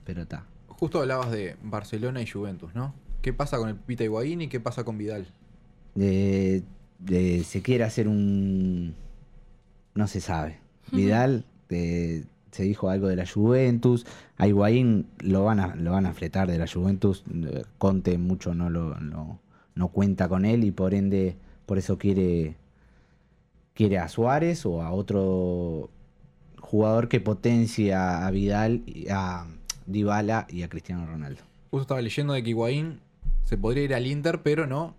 pero está. Justo hablabas de Barcelona y Juventus, ¿no? ¿Qué pasa con el Pita Higuaín y qué pasa con Vidal? Eh, eh, se quiere hacer un... No se sabe. Vidal, eh, se dijo algo de la Juventus. A Higuaín lo van a, lo van a fletar de la Juventus. Conte mucho no lo no, no cuenta con él y por ende, por eso quiere, quiere a Suárez o a otro jugador que potencie a, Vidal, a Dybala y a Cristiano Ronaldo. Justo estaba leyendo de que Higuaín se podría ir al Inter, pero no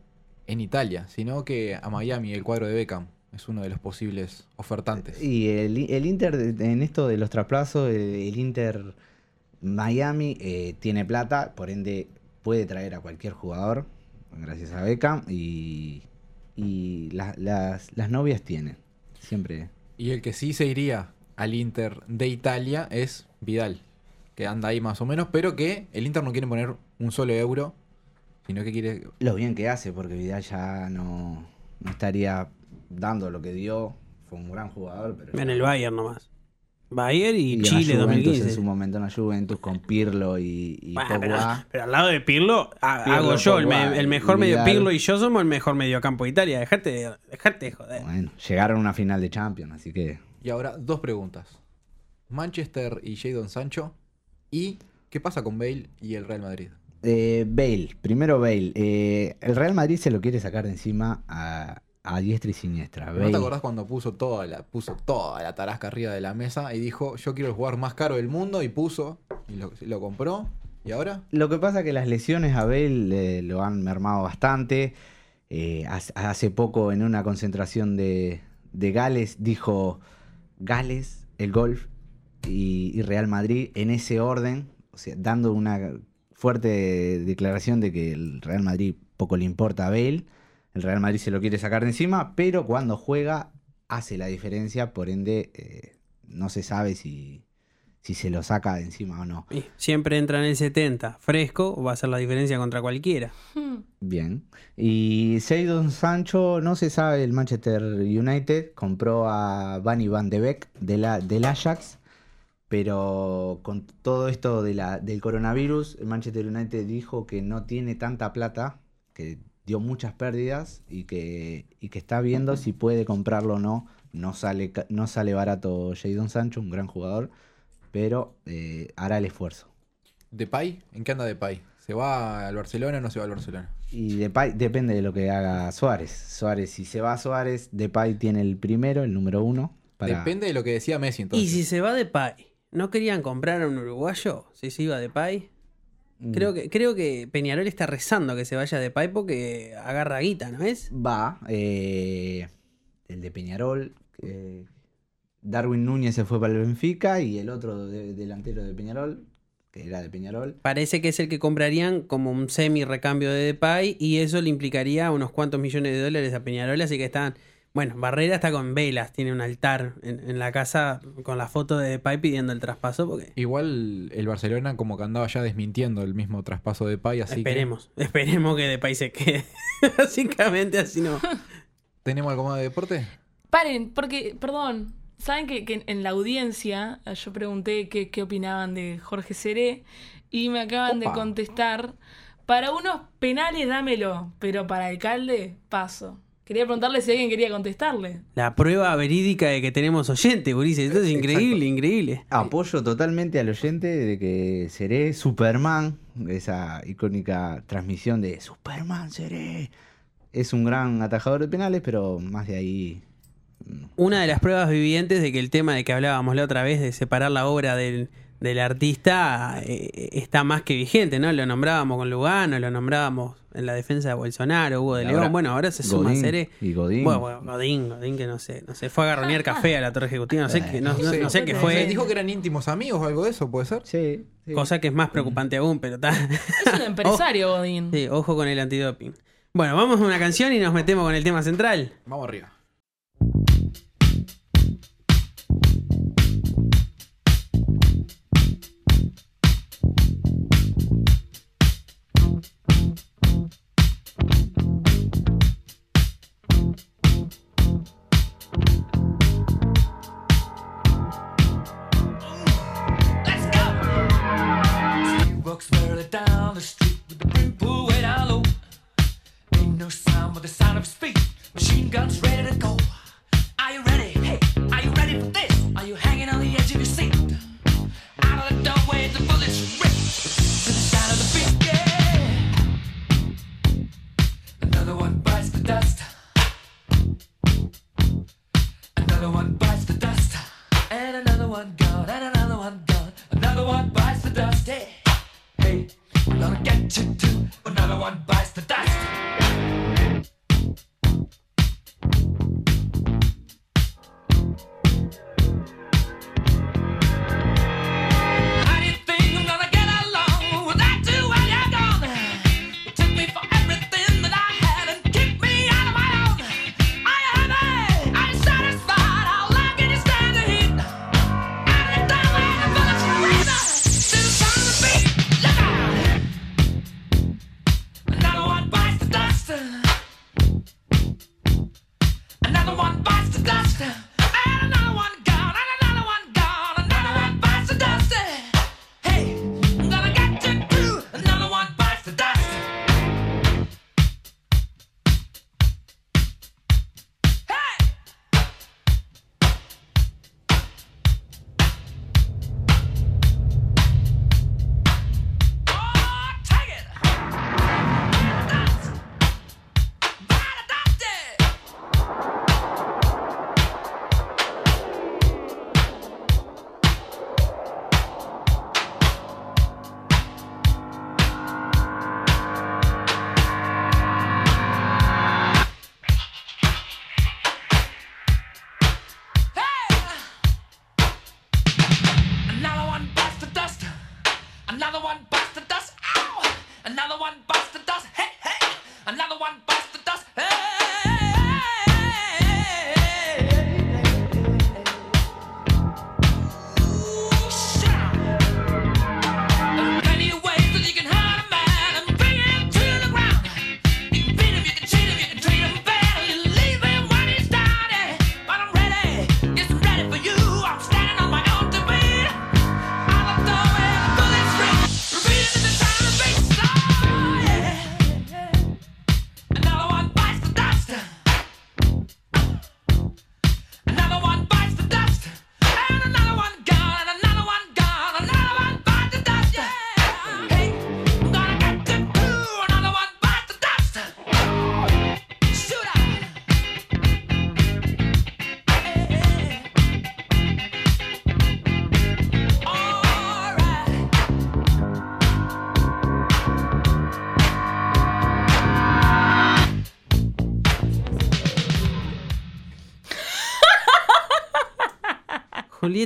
en Italia, sino que a Miami, el cuadro de Beckham. Es uno de los posibles ofertantes. Y el, el Inter, en esto de los trasplazos, el, el Inter Miami eh, tiene plata, por ende puede traer a cualquier jugador, gracias a Beckham, y, y la- las, las novias tienen, siempre. Y el que sí se iría al Inter de Italia es Vidal, que anda ahí más o menos, pero que el Inter no quiere poner un solo euro, sino que quiere... Lo bien que hace, porque Vidal ya no, no estaría dando lo que dio, fue un gran jugador, pero... En ya- el Bayern nomás. Bayern y, y Chile Juventus 2015. En su momento en la Juventus con Pirlo y, y Bueno, pero, Pogba. pero al lado de Pirlo, ha- Pirlo, hago yo el, me- mejor medio. Pirlo y yo somos el mejor mediocampo de Italia. Dejate de, dejate de joder. Bueno, llegaron a una final de Champions, así que... Y ahora, dos preguntas. Manchester y Jadon Sancho. ¿Y qué pasa con Bale y el Real Madrid? Eh, Bale, primero Bale. Eh, el Real Madrid se lo quiere sacar de encima a, a diestra y siniestra. ¿No Bale. te acordás cuando puso toda la, puso toda la tarasca arriba de la mesa y dijo, yo quiero el jugador más caro del mundo? Y puso, y lo, lo compró. ¿Y ahora? Lo que pasa es que las lesiones a Bale eh, lo han mermado bastante. Eh, hace, poco en una concentración de, de Gales dijo Gales, el golf y, y Real Madrid en ese orden, o sea, dando una fuerte declaración de que el Real Madrid poco le importa a Bale. El Real Madrid se lo quiere sacar de encima, pero cuando juega hace la diferencia, por ende eh, no se sabe si, si se lo saca de encima o no. Siempre entra en el 70. Fresco, va a hacer la diferencia contra cualquiera. Hmm. Bien. Y Seydon Sancho, no se sabe, el Manchester United compró a Bunny Van de Beek de la, del Ajax, Pero con todo esto de la, del coronavirus, el Manchester United dijo que no tiene tanta plata, que dio muchas pérdidas y que, y que está viendo si puede comprarlo o no. No sale, no sale barato Jadon Sancho, un gran jugador, pero eh, hará el esfuerzo. ¿Depay? ¿En qué anda Depay? ¿Se va al Barcelona o no se va al Barcelona? Y Depay depende de lo que haga Suárez. Suárez, si se va Suárez, Depay tiene el primero, el número uno. Para... Depende de lo que decía Messi entonces. Y si se va de Pai, ¿no querían comprar a un uruguayo si se iba de Pai? Mm, Creo que, creo que Peñarol está rezando que se vaya de Pai porque agarra guita, ¿no es? Va, eh, el de Peñarol. eh, Darwin Núñez se fue para el Benfica y el otro de- delantero de Peñarol, que era de Peñarol. Parece que es el que comprarían como un semi recambio de Depay y eso le implicaría unos cuantos millones de dólares a Peñarol, así que están... Bueno, Barrera está con velas, tiene un altar en, en la casa con la foto de Depay pidiendo el traspaso porque... Igual el Barcelona como que andaba ya desmintiendo el mismo traspaso de Depay, así esperemos, esperemos que Depay se quede. Básicamente así no. que... ¿Tenemos algo más de deporte? Paren, porque, perdón, saben que, que en la audiencia eh, yo pregunté qué, qué opinaban de Jorge Seré y me acaban de contestar, para unos penales dámelo, pero para alcalde paso. Quería preguntarle si alguien quería contestarle. La prueba verídica de que tenemos oyentes, Ulises. Esto es increíble, increíble. Apoyo totalmente al oyente de que seré Superman, esa icónica transmisión de Superman seré. Es un gran atajador de penales, pero más de ahí. Una de las pruebas vivientes de que el tema de que hablábamos la otra vez de separar la obra del, del artista eh, está más que vigente, ¿no? Lo nombrábamos con Lugano, lo nombrábamos en la defensa de Bolsonaro, Hugo de León. ahora Bueno, ahora se suma Godín Seré. y Godín. Bueno, bueno, Godín, Godín que no sé, no sé, fue a garronear café a la torre ejecutiva, no sé qué, no, no- no sé qué Se fue. dijo que eran íntimos amigos o algo de eso, ¿puede ser? Sí, sí. Cosa que es más preocupante aún, pero está. Es un empresario, Godín. Sí, ojo con el antidoping. Bueno, vamos a una canción y nos metemos con el tema central. Vamos arriba.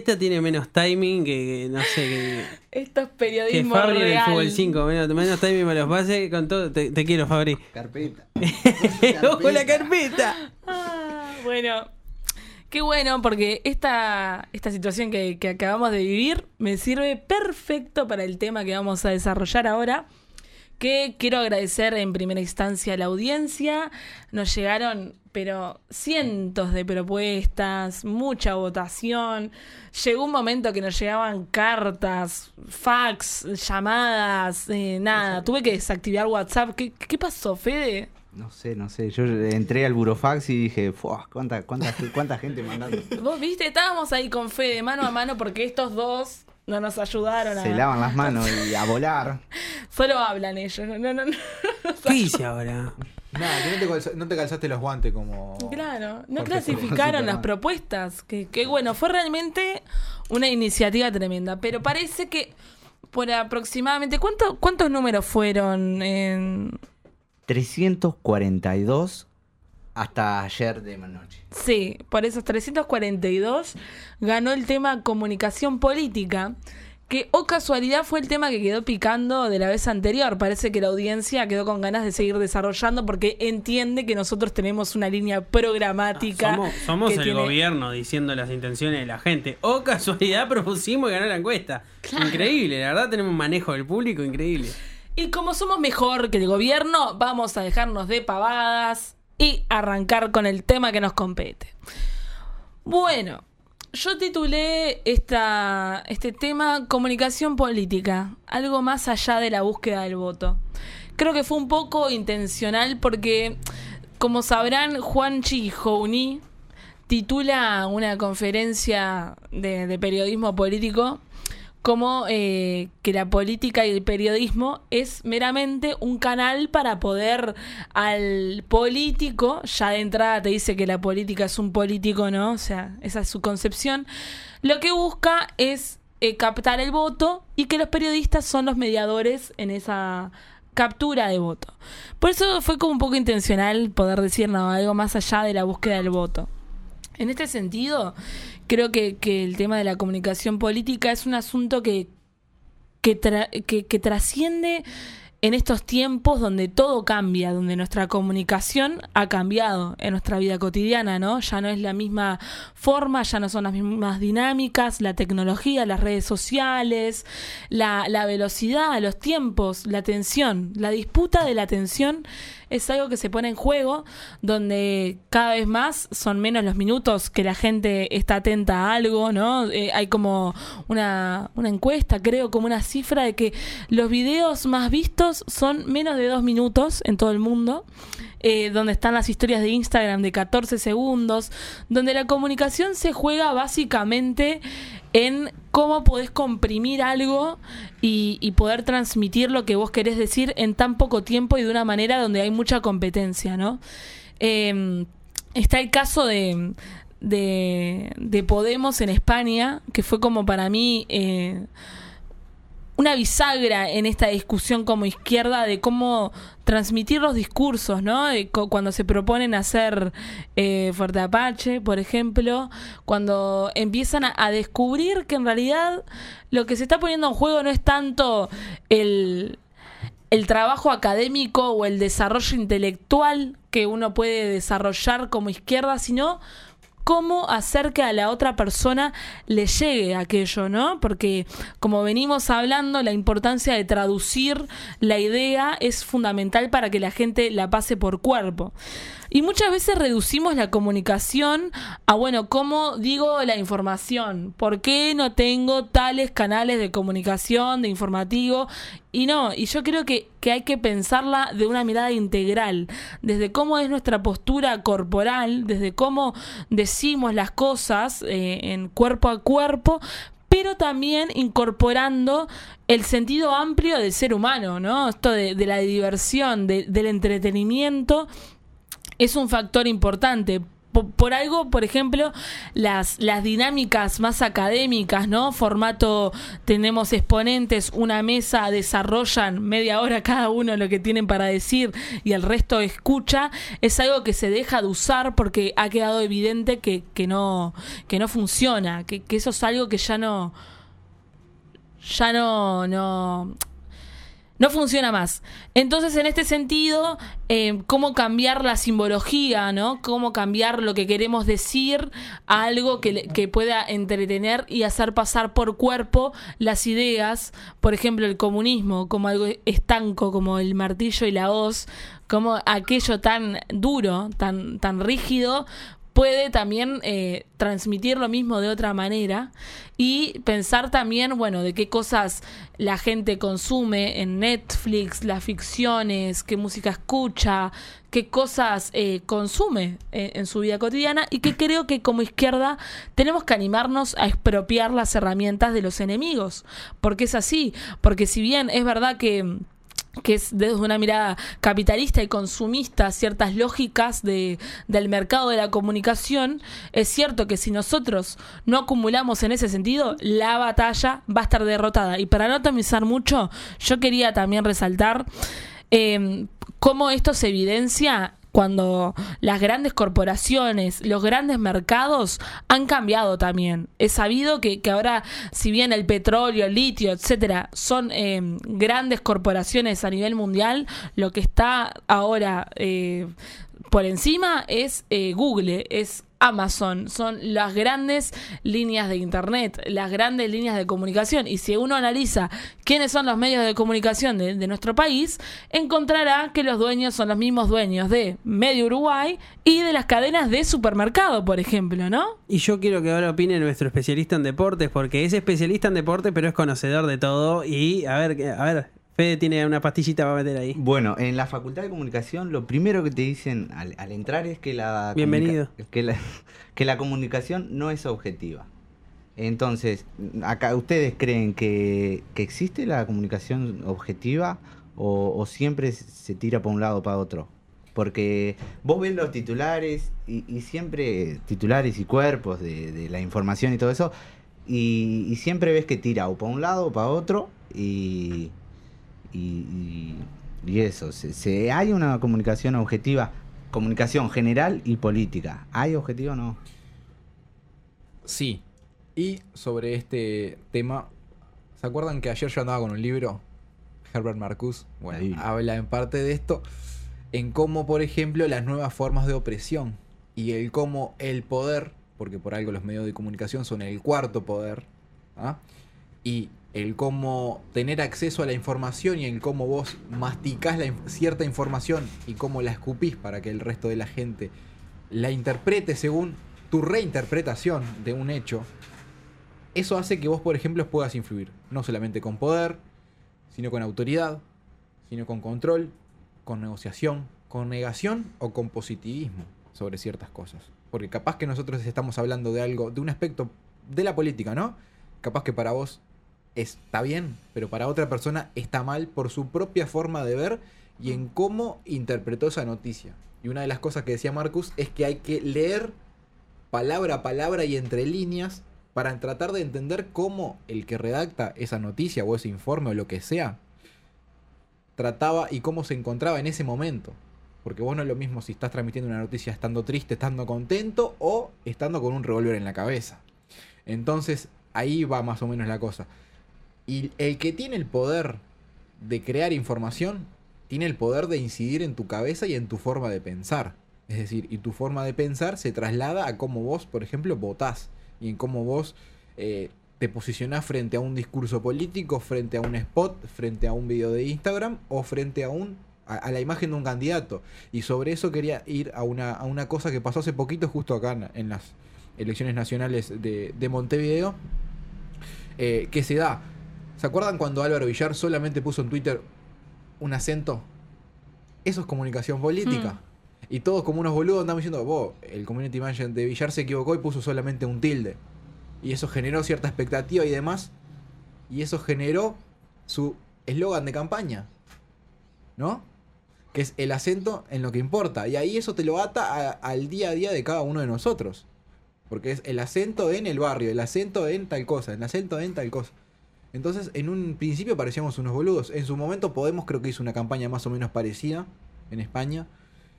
Julieta tiene menos timing que, que no sé, que, Esto es que periodismo Fabri en el real. fútbol 5. Menos, menos timing me los pase. Con todo, te, te quiero, Fabri. Carpeta. ¡Ojo la carpeta! Ah, bueno, qué bueno, porque esta, esta situación que, que acabamos de vivir me sirve perfecto para el tema que vamos a desarrollar ahora. Que quiero agradecer en primera instancia a la audiencia. Nos llegaron, pero cientos de propuestas, mucha votación. Llegó un momento que nos llegaban cartas, fax, llamadas, eh, nada. Tuve que desactivar WhatsApp. ¿Qué, qué pasó, Fede? No sé, no sé. Yo entré al burofax y dije, "Fua, ¿cuánta, cuánta, cuánta gente mandando? Vos viste, estábamos ahí con Fede mano a mano porque estos dos no nos ayudaron a. Se lavan las manos y a volar. Solo hablan ellos. No, no, no. ¿Qué hice ahora? Nada, que no te, calza- no te calzaste los guantes como. Claro, no clasificaron las propuestas. Que, que bueno, fue realmente una iniciativa tremenda. Pero parece que por aproximadamente. ¿cuánto, ¿Cuántos números fueron en.? 342 hasta ayer de noche. Sí, por esos 342 ganó el tema comunicación política, que o casualidad fue el tema que quedó picando de la vez anterior. Parece que la audiencia quedó con ganas de seguir desarrollando porque entiende que nosotros tenemos una línea programática. Somos, el tiene- gobierno diciendo las intenciones de la gente. O casualidad propusimos y ganó la encuesta. Increíble, la verdad tenemos un manejo del público increíble. Y como somos mejor que el gobierno, vamos a dejarnos de pavadas y arrancar con el tema que nos compete. Bueno, yo titulé esta, este tema Comunicación Política, algo más allá de la búsqueda del voto. Creo que fue un poco intencional porque, como sabrán, Juan Chijouni titula una conferencia de, de periodismo político como eh, que la política y el periodismo es meramente un canal para poder al político, ya de entrada te dice que la política es un político, ¿no? O sea, esa es su concepción. Lo que busca es eh, captar el voto y que los periodistas son los mediadores en esa captura de voto. Por eso fue como un poco intencional poder decir no, algo más allá de la búsqueda del voto. En este sentido, creo que, el tema de la comunicación política es un asunto que, que, tra- que- que trasciende en estos tiempos donde todo cambia, donde nuestra comunicación ha cambiado en nuestra vida cotidiana, ¿no? Ya no es la misma forma, ya no son las mismas dinámicas, la tecnología, las redes sociales, la, la velocidad, los tiempos, la atención, la disputa de la atención es algo que se pone en juego, donde cada vez más son menos los minutos que la gente está atenta a algo, ¿no? Eh, hay como una, una encuesta, creo, como una cifra de que los videos más vistos son menos de dos minutos en todo el mundo. eh, donde están las historias de Instagram de 14 segundos, donde la comunicación se juega básicamente en cómo podés comprimir algo y, poder transmitir lo que vos querés decir en tan poco tiempo y de una manera donde hay mucha competencia, ¿no? Eh, está el caso de, de, de Podemos en España, que fue como para mí eh, una bisagra en esta discusión como izquierda de cómo transmitir los discursos, ¿no? Cu- cuando se proponen hacer eh, Fuerte Apache, por ejemplo, cuando empiezan a, descubrir que en realidad lo que se está poniendo en juego no es tanto el trabajo académico o el desarrollo intelectual que uno puede desarrollar como izquierda, sino cómo hacer que a la otra persona le llegue aquello, ¿no? Porque como venimos hablando, la importancia de traducir la idea es fundamental para que la gente la pase por cuerpo. Y muchas veces reducimos la comunicación a, bueno, ¿cómo digo la información? ¿Por qué no tengo tales canales de comunicación, de informativo? Y no, y yo creo que, que hay que pensarla de una mirada integral, desde cómo es nuestra postura corporal, desde cómo decimos las cosas eh, en cuerpo a cuerpo, pero también incorporando el sentido amplio del ser humano, ¿no? Esto de, de la diversión, de- del entretenimiento, es un factor importante. Po- por, algo, por ejemplo, las, las dinámicas más académicas, ¿no? Formato, tenemos exponentes, una mesa, desarrollan media hora cada uno lo que tienen para decir y el resto escucha, es algo que se deja de usar porque ha quedado evidente que, que, no, que no funciona, que, que eso es algo que ya no ya no, no, no funciona más. Entonces, en este sentido, eh, cómo cambiar la simbología, ¿no? Cómo cambiar lo que queremos decir a algo que, que pueda entretener y hacer pasar por cuerpo las ideas, por ejemplo, el comunismo, como algo estanco, como el martillo y la hoz, como aquello tan duro, tan, tan rígido, puede también eh, transmitir lo mismo de otra manera y pensar también, bueno, de qué cosas la gente consume en Netflix, las ficciones, qué música escucha, qué cosas eh, consume eh, en su vida cotidiana y que creo que como izquierda tenemos que animarnos a expropiar las herramientas de los enemigos, porque es así, porque si bien es verdad que que es desde una mirada capitalista y consumista ciertas lógicas de, del mercado de la comunicación, es cierto que si nosotros no acumulamos en ese sentido, la batalla va a estar derrotada. Y para no atomizar mucho, yo quería también resaltar eh, cómo esto se evidencia cuando las grandes corporaciones, los grandes mercados han cambiado también. Es sabido que, que ahora, si bien el petróleo, el litio, etcétera, son eh, grandes corporaciones a nivel mundial, lo que está ahora eh, por encima es eh, Google, es Amazon, son las grandes líneas de Internet, las grandes líneas de comunicación. Y si uno analiza quiénes son los medios de comunicación de, nuestro país, encontrará que los dueños son los mismos dueños de Medio Uruguay y de las cadenas de supermercado, por ejemplo, ¿no? Y yo quiero que ahora opine nuestro especialista en deportes, porque es especialista en deportes, pero es conocedor de todo. Y a ver, a ver, Fede tiene una pastillita para meter ahí. Bueno, en la Facultad de Comunicación lo primero que te dicen al, al entrar es que la, Bienvenido. que, la, que la comunicación no es objetiva. Entonces, acá ustedes creen que, que existe la comunicación objetiva o, o siempre se tira para un lado o para otro. Porque vos ves los titulares y, y siempre titulares y cuerpos de, de la información y todo eso, y, y siempre ves que tira o para un lado o para otro y, y, y- y eso, se, se- hay una comunicación objetiva, comunicación general y política. ¿Hay objetivo o no? Sí. Y sobre este tema, ¿se acuerdan que ayer yo andaba con un libro? Herbert Marcuse, bueno, habla en parte de esto, en cómo, por ejemplo, las nuevas formas de opresión y el cómo el poder, porque por algo los medios de comunicación son el cuarto poder, ¿ah? y el cómo tener acceso a la información y el cómo vos masticás la cierta información y cómo la escupís para que el resto de la gente la interprete según tu reinterpretación de un hecho, eso hace que vos, por ejemplo, puedas influir, no solamente con poder, sino con autoridad, sino con control, con negociación, con negación o con positivismo sobre ciertas cosas. Porque capaz que nosotros estamos hablando de algo, de un aspecto de la política, ¿no? Capaz que para vos está bien, pero para otra persona está mal por su propia forma de ver y en cómo interpretó esa noticia. Y una de las cosas que decía Marcus es que hay que leer palabra a palabra y entre líneas para tratar de entender cómo el que redacta esa noticia o ese informe o lo que sea trataba y cómo se encontraba en ese momento. Porque vos no es lo mismo si estás transmitiendo una noticia estando triste, estando contento o estando con un revólver en la cabeza. Entonces ahí va más o menos la cosa. Y el que tiene el poder de crear información, tiene el poder de incidir en tu cabeza y en tu forma de pensar. Es decir, y tu forma de pensar se traslada a cómo vos, por ejemplo, votás. Y en cómo vos eh, te posicionás frente a un discurso político, frente a un spot, frente a un video de Instagram o frente a un a, la imagen de un candidato. Y sobre eso quería ir a una, a una cosa que pasó hace poquito justo acá en, en las elecciones nacionales de, de Montevideo, eh, que se da. ¿Se acuerdan cuando Álvaro Villar solamente puso en Twitter un acento? Eso es comunicación política. Hmm. Y todos como unos boludos andamos diciendo, vos, el community manager de Villar se equivocó y puso solamente un tilde. Y eso generó cierta expectativa y demás. Y eso generó su eslogan de campaña. ¿No? que es el acento en lo que importa. Y ahí eso te lo ata a- al día a día de cada uno de nosotros. Porque es el acento en el barrio, el acento en tal cosa, el acento en tal cosa. Entonces, en un principio parecíamos unos boludos. En su momento Podemos creo que hizo una campaña más o menos parecida en España.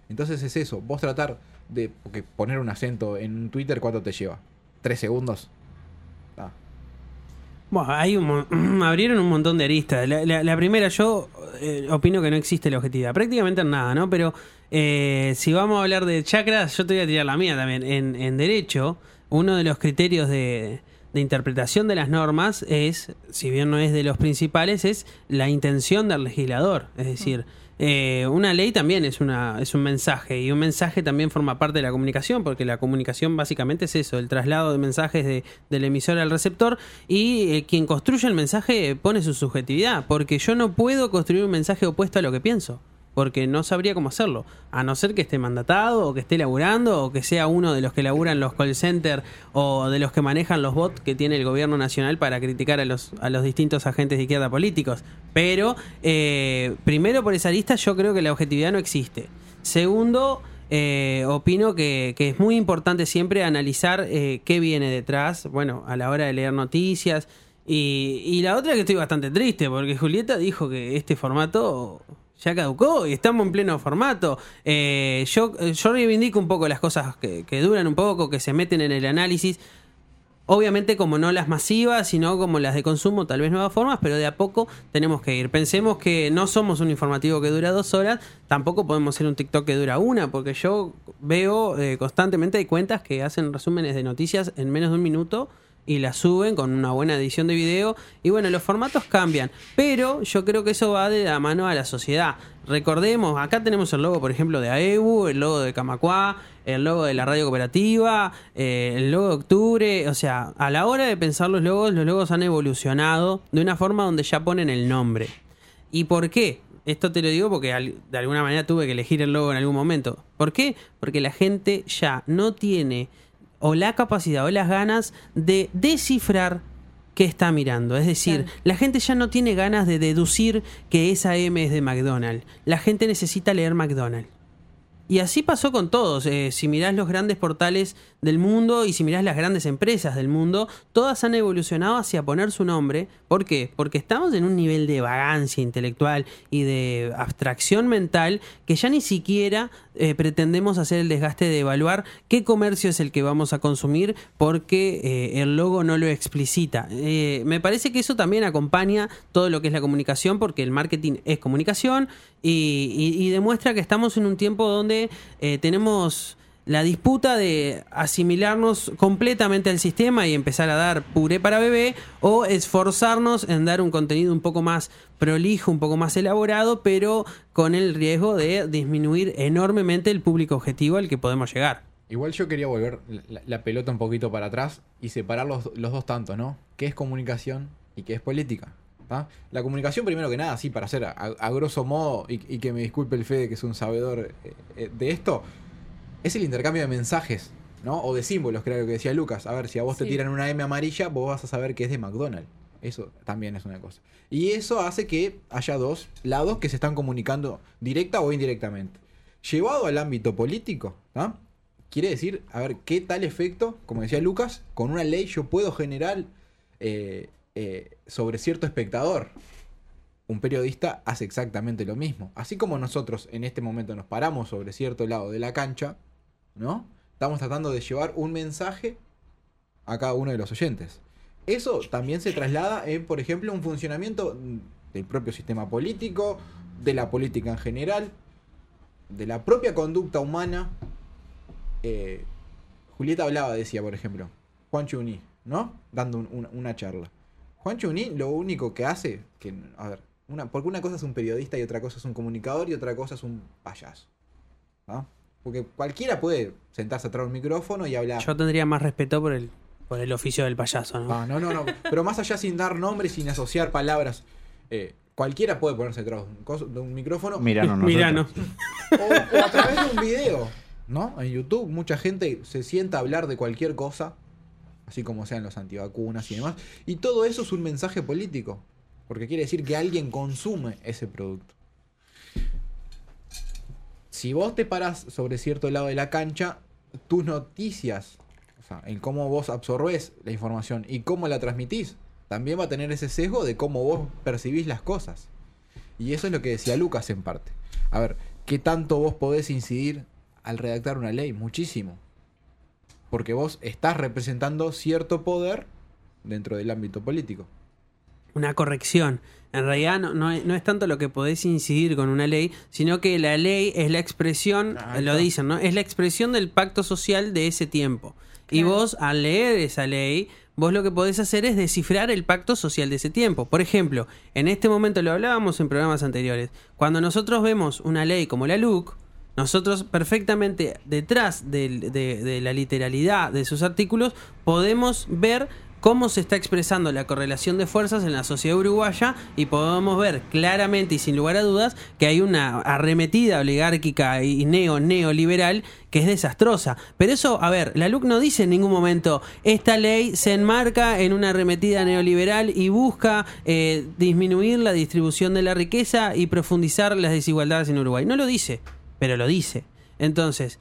Entonces es eso, vos tratar de poner un acento en Twitter, ¿cuánto te lleva? ¿Tres segundos? Ah. Bueno, hay un, abrieron un montón de aristas. La primera, yo eh, opino que no existe la objetividad. Prácticamente en nada, ¿no? Pero eh, si vamos a hablar de chakras, yo te voy a tirar la mía también. En, en derecho, uno de los criterios de, de interpretación de las normas es, si bien no es de los principales, es la intención del legislador. Es decir, eh, una ley también es, una, es un mensaje y un mensaje también forma parte de la comunicación porque la comunicación básicamente es eso, el traslado de mensajes de- del emisor al receptor y eh, quien construye el mensaje pone su subjetividad porque yo no puedo construir un mensaje opuesto a lo que pienso porque no sabría cómo hacerlo, a no ser que esté mandatado o que esté laburando o que sea uno de los que laburan los call centers o de los que manejan los bots que tiene el gobierno nacional para criticar a los, a los distintos agentes de izquierda políticos. Pero, eh, primero por esa lista yo creo que la objetividad no existe. Segundo, eh, opino que, que es muy importante siempre analizar eh, qué viene detrás, bueno, a la hora de leer noticias. Y, y la otra que estoy bastante triste, porque Julieta dijo que este formato ya caducó y estamos en pleno formato. Eh, yo, yo reivindico un poco las cosas que, que duran un poco, que se meten en el análisis. Obviamente como no las masivas, sino como las de consumo, tal vez nuevas formas, pero de a poco tenemos que ir. Pensemos que no somos un informativo que dura dos horas, tampoco podemos ser un TikTok que dura una, porque yo veo eh, constantemente hay cuentas que hacen resúmenes de noticias en menos de un minuto y las suben con una buena edición de video. Y bueno, los formatos cambian, pero yo creo que eso va de la mano a la sociedad. Recordemos, acá tenemos el logo, por ejemplo, de AEU, el logo de Camacuá, el logo de la radio cooperativa, eh, el logo de octubre. O sea, a la hora de pensar los logos, los logos han evolucionado de una forma donde ya ponen el nombre. ¿Y por qué? Esto te lo digo porque de alguna manera tuve que elegir el logo en algún momento. ¿Por qué? Porque la gente ya no tiene o la capacidad o las ganas de descifrar qué está mirando. Es decir, Claro. la gente ya no tiene ganas de deducir que esa M es de McDonald's. La gente necesita leer McDonald's. Y así pasó con todos. Eh, si mirás los grandes portales del mundo y si mirás las grandes empresas del mundo, todas han evolucionado hacia poner su nombre. ¿Por qué? Porque estamos en un nivel de vagancia intelectual y de abstracción mental que ya ni siquiera eh, pretendemos hacer el desgaste de evaluar qué comercio es el que vamos a consumir porque eh, el logo no lo explicita. Eh, me parece que eso también acompaña todo lo que es la comunicación porque el marketing es comunicación y, y- demuestra que estamos en un tiempo donde tenemos la disputa de asimilarnos completamente al sistema y empezar a dar puré para bebé o esforzarnos en dar un contenido un poco más prolijo, un poco más elaborado, pero con el riesgo de disminuir enormemente el público objetivo al que podemos llegar. Igual yo quería volver la, pelota un poquito para atrás y separar los, los dos tantos, ¿no? ¿Qué es comunicación y qué es política? La comunicación, primero que nada, sí, para hacer a, a grosso modo, y, y que me disculpe el Fede, que es un sabedor eh, eh, de esto, es el intercambio de mensajes, ¿no? O de símbolos, creo que decía Lucas. A ver, si a vos te tiran una M amarilla, vos vas a saber que es de McDonald's. Eso también es una cosa. Y eso hace que haya dos lados que se están comunicando directa o indirectamente. Llevado al ámbito político, ¿tá? quiere decir, a ver, ¿qué tal efecto, como decía Lucas, con una ley yo puedo generar eh, eh, sobre cierto espectador? Un periodista hace exactamente lo mismo. Así como nosotros en este momento nos paramos sobre cierto lado de la cancha, ¿no? Estamos tratando de llevar un mensaje a cada uno de los oyentes. Eso también se traslada en, por ejemplo, un funcionamiento del propio sistema político, de la política en general, de la propia conducta humana. Eh, Julieta hablaba, decía, por ejemplo, Juan Chuní, ¿no? Dando un- una, una charla. Juan Chuní lo único que hace, que, a ver, una, porque una cosa es un periodista y otra cosa es un comunicador y otra cosa es un payaso. ¿no? Porque cualquiera puede sentarse atrás de un micrófono y hablar. Yo tendría más respeto por el, por el oficio del payaso, ¿no? Ah, no, no, no. Pero más allá sin dar nombres, sin asociar palabras, eh, cualquiera puede ponerse detrás de un, de un micrófono Miranos nosotros. Miranos. o, o a través de un video, ¿no? En YouTube mucha gente se sienta a hablar de cualquier cosa, así como sean los antivacunas y demás, y todo eso es un mensaje político, porque quiere decir que alguien consume ese producto. Si vos te parás sobre cierto lado de la cancha, tus noticias, o sea, en cómo vos absorbés la información y cómo la transmitís, también va a tener ese sesgo de cómo vos percibís las cosas. Y eso es lo que decía Lucas en parte. A ver, ¿qué tanto vos podés incidir al redactar una ley? Muchísimo. Porque vos estás representando cierto poder dentro del ámbito político. una corrección. En realidad no, no es, no es tanto lo que podés incidir con una ley, sino que la ley es la expresión, lo dicen, ¿no? Es la expresión del pacto social de ese tiempo. Y vos, al leer esa ley, vos lo que podés hacer es descifrar el pacto social de ese tiempo. Por ejemplo, en este momento lo hablábamos en programas anteriores. Cuando nosotros vemos una ley como la LUC, nosotros perfectamente detrás de, de la literalidad de sus artículos podemos ver cómo se está expresando la correlación de fuerzas en la sociedad uruguaya y podemos ver claramente y sin lugar a dudas que hay una arremetida oligárquica y neo neoliberal que es desastrosa. Pero eso, a ver, la LUC no dice en ningún momento esta ley se enmarca en una arremetida neoliberal y busca eh, disminuir la distribución de la riqueza y profundizar las desigualdades en Uruguay. No lo dice, pero lo dice. Entonces,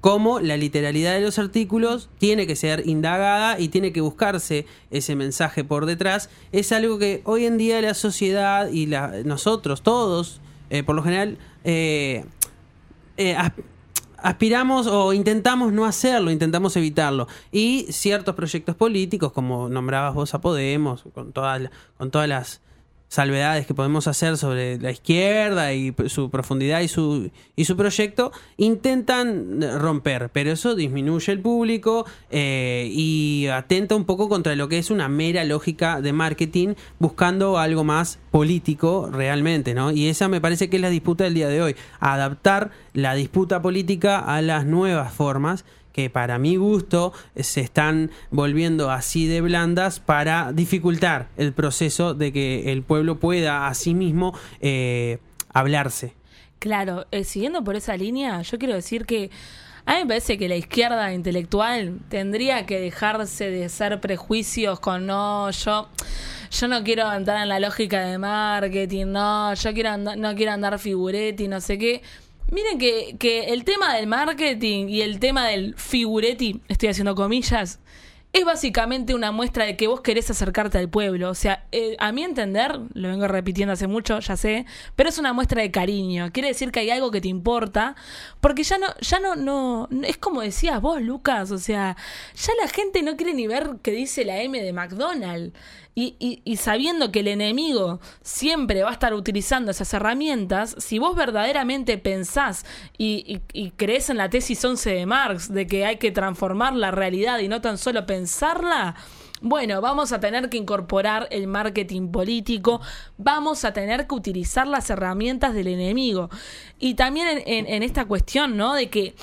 cómo la literalidad de los artículos tiene que ser indagada y tiene que buscarse ese mensaje por detrás, es algo que hoy en día la sociedad y nosotros, todos, eh, por lo general, eh, eh, as- aspiramos o intentamos no hacerlo, intentamos evitarlo. Y ciertos proyectos políticos, como nombrabas vos a Podemos, con todas, la- con todas las salvedades que podemos hacer sobre la izquierda y su profundidad y su, y su proyecto, intentan eh, romper, pero eso disminuye el público eh, y atenta un poco contra lo que es una mera lógica de marketing, buscando algo más político realmente, ¿no? Y esa me parece que es la disputa del día de hoy, adaptar la disputa política a las nuevas formas que para mi gusto eh, se están volviendo así de blandas para dificultar el proceso de que el pueblo pueda a sí mismo eh, hablarse. Claro, eh, siguiendo por esa línea, yo quiero decir que a mí me parece que la izquierda intelectual tendría que dejarse de hacer prejuicios con no, yo, yo no quiero entrar en la lógica de marketing, no, yo quiero andar, no quiero andar figuretti, no sé qué. Miren que, que el tema del marketing y el tema del figuretti, estoy haciendo comillas, es básicamente una muestra de que vos querés acercarte al pueblo. O sea, eh, a mi entender, lo vengo repitiendo hace mucho, ya sé, pero es una muestra de cariño. Quiere decir que hay algo que te importa, porque ya no, ya no, no, es como decías vos, Lucas, o sea, ya la gente no quiere ni ver qué dice la M de McDonald's. Y, sabiendo que el enemigo siempre va a estar utilizando esas herramientas, si vos verdaderamente pensás y, crees en la tesis 11 de Marx de que hay que transformar la realidad y no tan solo pensarla, bueno, vamos a tener que incorporar el marketing político, vamos a tener que utilizar las herramientas del enemigo. Y también en- en esta cuestión, ¿no? De que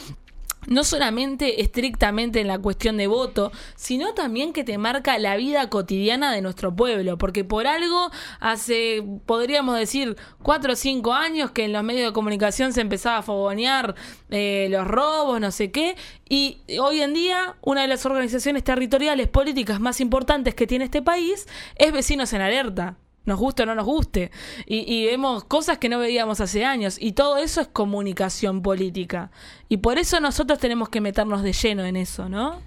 no solamente estrictamente en la cuestión de voto, sino también que te marca la vida cotidiana de nuestro pueblo, porque por algo hace, podríamos decir, cuatro o cinco años que en los medios de comunicación se empezaba a fogonear eh, los robos, no sé qué, y hoy en día una de las organizaciones territoriales políticas más importantes que tiene este país es Vecinos en Alerta nos guste o no nos guste. Y, vemos cosas que no veíamos hace años. Y todo eso es comunicación política. Y por eso nosotros tenemos que meternos de lleno en eso, ¿no?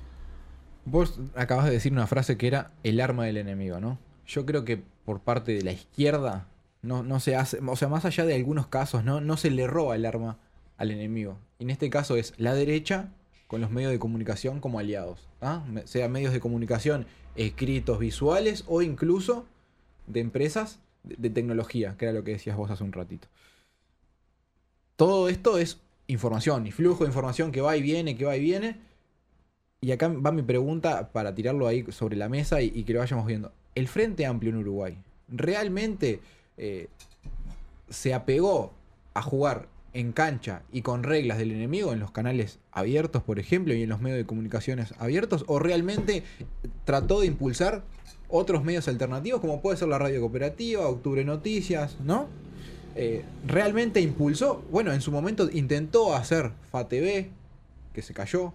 Vos acabas de decir una frase que era el arma del enemigo, ¿no? Yo creo que por parte de la izquierda no, no se hace, o sea, más allá de algunos casos, ¿no? No se le roba el arma al enemigo. Y en este caso es la derecha con los medios de comunicación como aliados, ¿ah? Sea medios de comunicación escritos, visuales o incluso de empresas de, tecnología, que era lo que decías vos hace un ratito. Todo esto es información y flujo de información que va y viene, que va y viene. Y acá va mi pregunta para tirarlo ahí sobre la mesa y, y que lo vayamos viendo. El Frente Amplio en Uruguay, ¿realmente eh, se apegó a jugar en cancha y con reglas del enemigo en los canales abiertos, por ejemplo, y en los medios de comunicaciones abiertos? ¿O realmente trató de impulsar otros medios alternativos, como puede ser la radio cooperativa, Octubre Noticias, ¿no? Eh, realmente impulsó, bueno, en su momento intentó hacer FATV, que se cayó.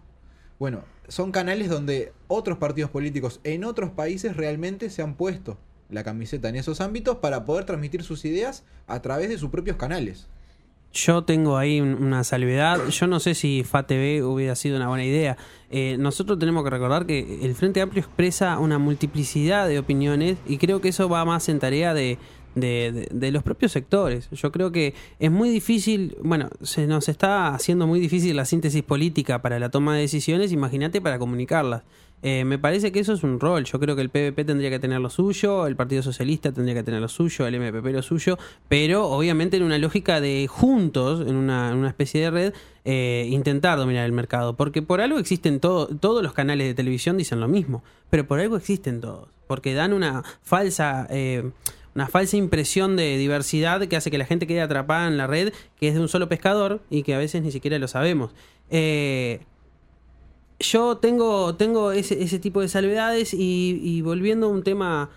Bueno, son canales donde otros partidos políticos en otros países realmente se han puesto la camiseta en esos ámbitos para poder transmitir sus ideas a través de sus propios canales. Yo tengo ahí un- una salvedad. Yo no sé si FATV hubiera sido una buena idea. Eh, nosotros tenemos que recordar que el Frente Amplio expresa una multiplicidad de opiniones y creo que eso va más en tarea de, de- de- de los propios sectores. Yo creo que es muy difícil, bueno, se nos está haciendo muy difícil la síntesis política para la toma de decisiones, imagínate para comunicarlas. Eh, me parece que eso es un rol. Yo creo que el PVP tendría que tener lo suyo, el Partido Socialista tendría que tener lo suyo, el MPP lo suyo, pero obviamente en una lógica de juntos, en una, especie de red, eh, intentar dominar el mercado. Porque por algo existen todo, todos los canales de televisión dicen lo mismo, pero por algo existen todos. Porque dan una falsa... eh, una falsa impresión de diversidad que hace que la gente quede atrapada en la red, que es de un solo pescador y que a veces ni siquiera lo sabemos. Eh, yo tengo, tengo ese, ese tipo de salvedades y, volviendo a un tema,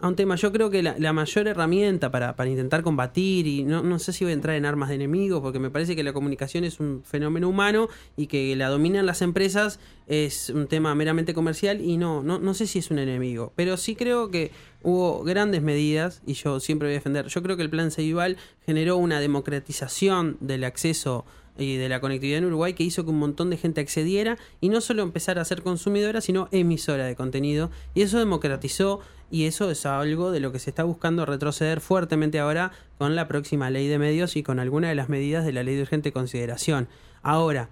a un tema, yo creo que la, la mayor herramienta para, para intentar combatir, y no, no sé si voy a entrar en armas de enemigos, porque me parece que la comunicación es un fenómeno humano y que la dominan las empresas es un tema meramente comercial y no, no, no sé si es un enemigo, pero sí creo que hubo grandes medidas y yo siempre voy a defender, yo creo que el plan Ceibal generó una democratización del acceso y de la conectividad en Uruguay que hizo que un montón de gente accediera y no solo empezar a ser consumidora, sino emisora de contenido. Y eso democratizó y eso es algo de lo que se está buscando retroceder fuertemente ahora con la próxima ley de medios y con alguna de las medidas de la ley de urgente consideración. Ahora,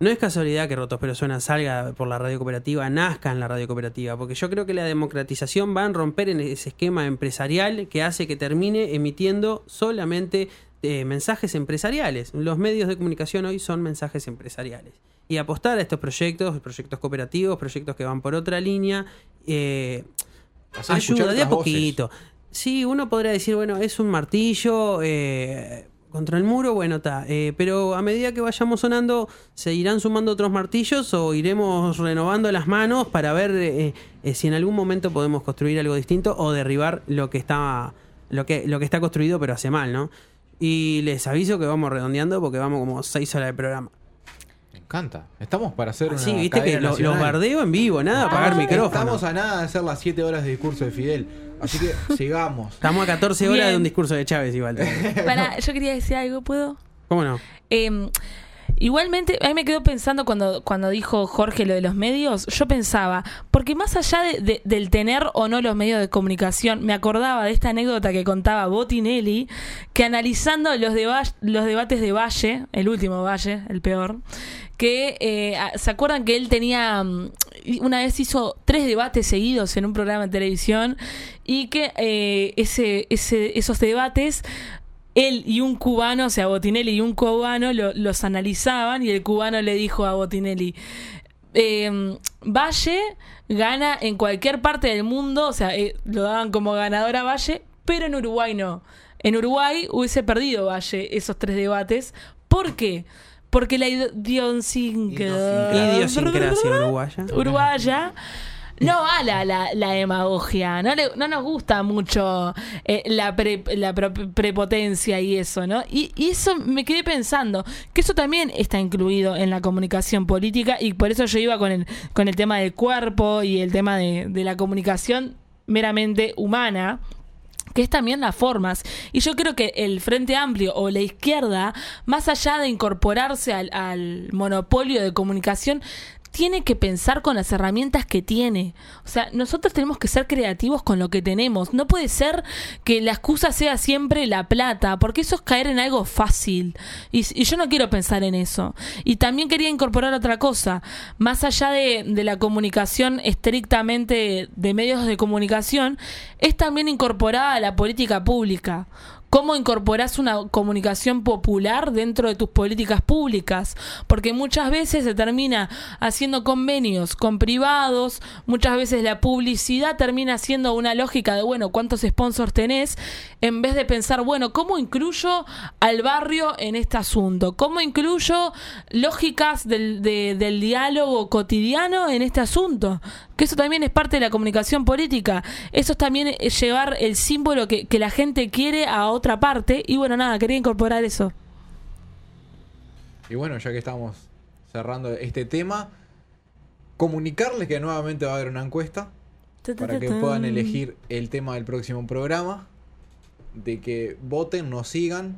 no es casualidad que Rotos Pero Suena salga por la radio cooperativa, nazca en la radio cooperativa, porque yo creo que la democratización va a romper en ese esquema empresarial que hace que termine emitiendo solamente eh, mensajes empresariales. Los medios de comunicación hoy son mensajes empresariales. Y apostar a estos proyectos, proyectos cooperativos, proyectos que van por otra línea, eh, ayuda de a voces. poquito. Sí, uno podrá decir, bueno, es un martillo eh, contra el muro, bueno, está. pero a medida que vayamos sonando, ¿se irán sumando otros martillos o iremos renovando las manos para ver eh, eh, si en algún momento podemos construir algo distinto o derribar lo que está, lo que, lo que está construido pero hace mal, ¿no? Y les aviso que vamos redondeando porque vamos como seis horas de programa. Me encanta. Estamos para hacer una Sí, viste que lo- los nacional. bardeo en vivo, nada, apagar micrófono. Estamos a nada de hacer las 7 horas de discurso de Fidel. Así que sigamos. Estamos a 14 horas Bien. de un discurso de Chávez igual. Para, yo quería decir algo, ¿puedo? ¿Cómo no? Eh, igualmente, a mí me quedó pensando cuando, cuando dijo Jorge lo de los medios, yo pensaba, porque más allá de- de- del tener o no los medios de comunicación, me acordaba de esta anécdota que contaba Botinelli, que analizando los, los debates de Valle, el último Valle, el peor, que eh, se acuerdan que él tenía mm, una vez hizo tres debates seguidos en un programa de televisión y que eh, ese, ese, esos debates él y un cubano, o sea, Botinelli y un cubano lo- los analizaban y el cubano le dijo a Botinelli, eh, Valle gana en cualquier parte del mundo, o sea, eh, lo daban como ganador a Valle, pero en Uruguay no. En Uruguay hubiese perdido Valle esos tres debates. ¿Por qué? Porque la idiosincrasia Idiosincrasia uruguaya. uruguaya no va la, la, la demagogia, no, no nos gusta mucho eh, la, pre- la prepotencia y eso, ¿no? Y, y eso me quedé pensando, que eso también está incluido en la comunicación política y por eso yo iba con el, con el tema del cuerpo y el tema de, de la comunicación meramente humana que es también las formas. Y yo creo que el Frente Amplio o la izquierda, más allá de incorporarse al, al monopolio de comunicación, tiene que pensar con las herramientas que tiene. O sea, nosotros tenemos que ser creativos con lo que tenemos. No puede ser que la excusa sea siempre la plata, porque eso es caer en algo fácil. Y, yo no quiero pensar en eso. Y también quería incorporar otra cosa. Más allá de, de la comunicación estrictamente de medios de comunicación, es también incorporada a la política pública. ¿Cómo incorporás una comunicación popular dentro de tus políticas públicas? Porque muchas veces se termina haciendo convenios con privados, muchas veces la publicidad termina siendo una lógica de, bueno, ¿cuántos sponsors tenés? En vez de pensar, bueno, ¿cómo incluyo al barrio en este asunto? ¿Cómo incluyo lógicas del, de- del diálogo cotidiano en este asunto? Que eso también es parte de la comunicación política. Eso es también eh, llevar el símbolo que, que la gente quiere a otra parte. Y bueno, nada, quería incorporar eso. Y bueno, ya que estamos cerrando este tema, comunicarles que nuevamente va a haber una encuesta para que puedan elegir el tema del próximo programa, de que voten, nos sigan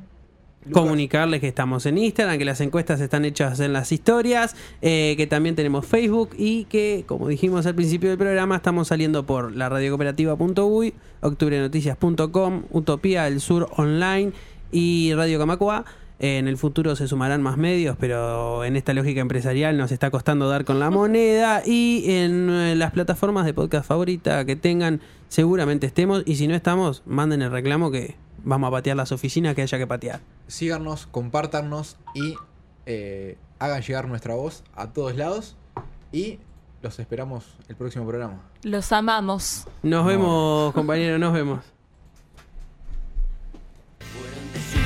comunicarles que estamos en Instagram, que las encuestas están hechas en las historias, eh, que también tenemos Facebook y que, como dijimos al principio del programa, estamos saliendo por la radiocooperativa.uy, octubrenoticias.com, Utopía del Sur Online y Radio Camacua. Eh, En el futuro se sumarán más medios, pero en esta lógica empresarial nos está costando dar con la moneda. Y en eh, las plataformas de podcast favorita que tengan, seguramente estemos. Y si no estamos, manden el reclamo que vamos a patear las oficinas que haya que patear. Síganos, compártanos y eh, hagan llegar nuestra voz a todos lados. Y los esperamos el próximo programa. Los amamos. Nos vemos, compañeros, nos vemos.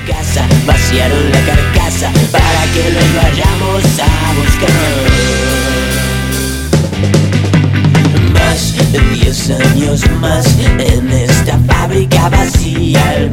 casa, vaciaron la carcasa para que los vayamos a buscar. Más de 10 años más en esta fábrica vacía,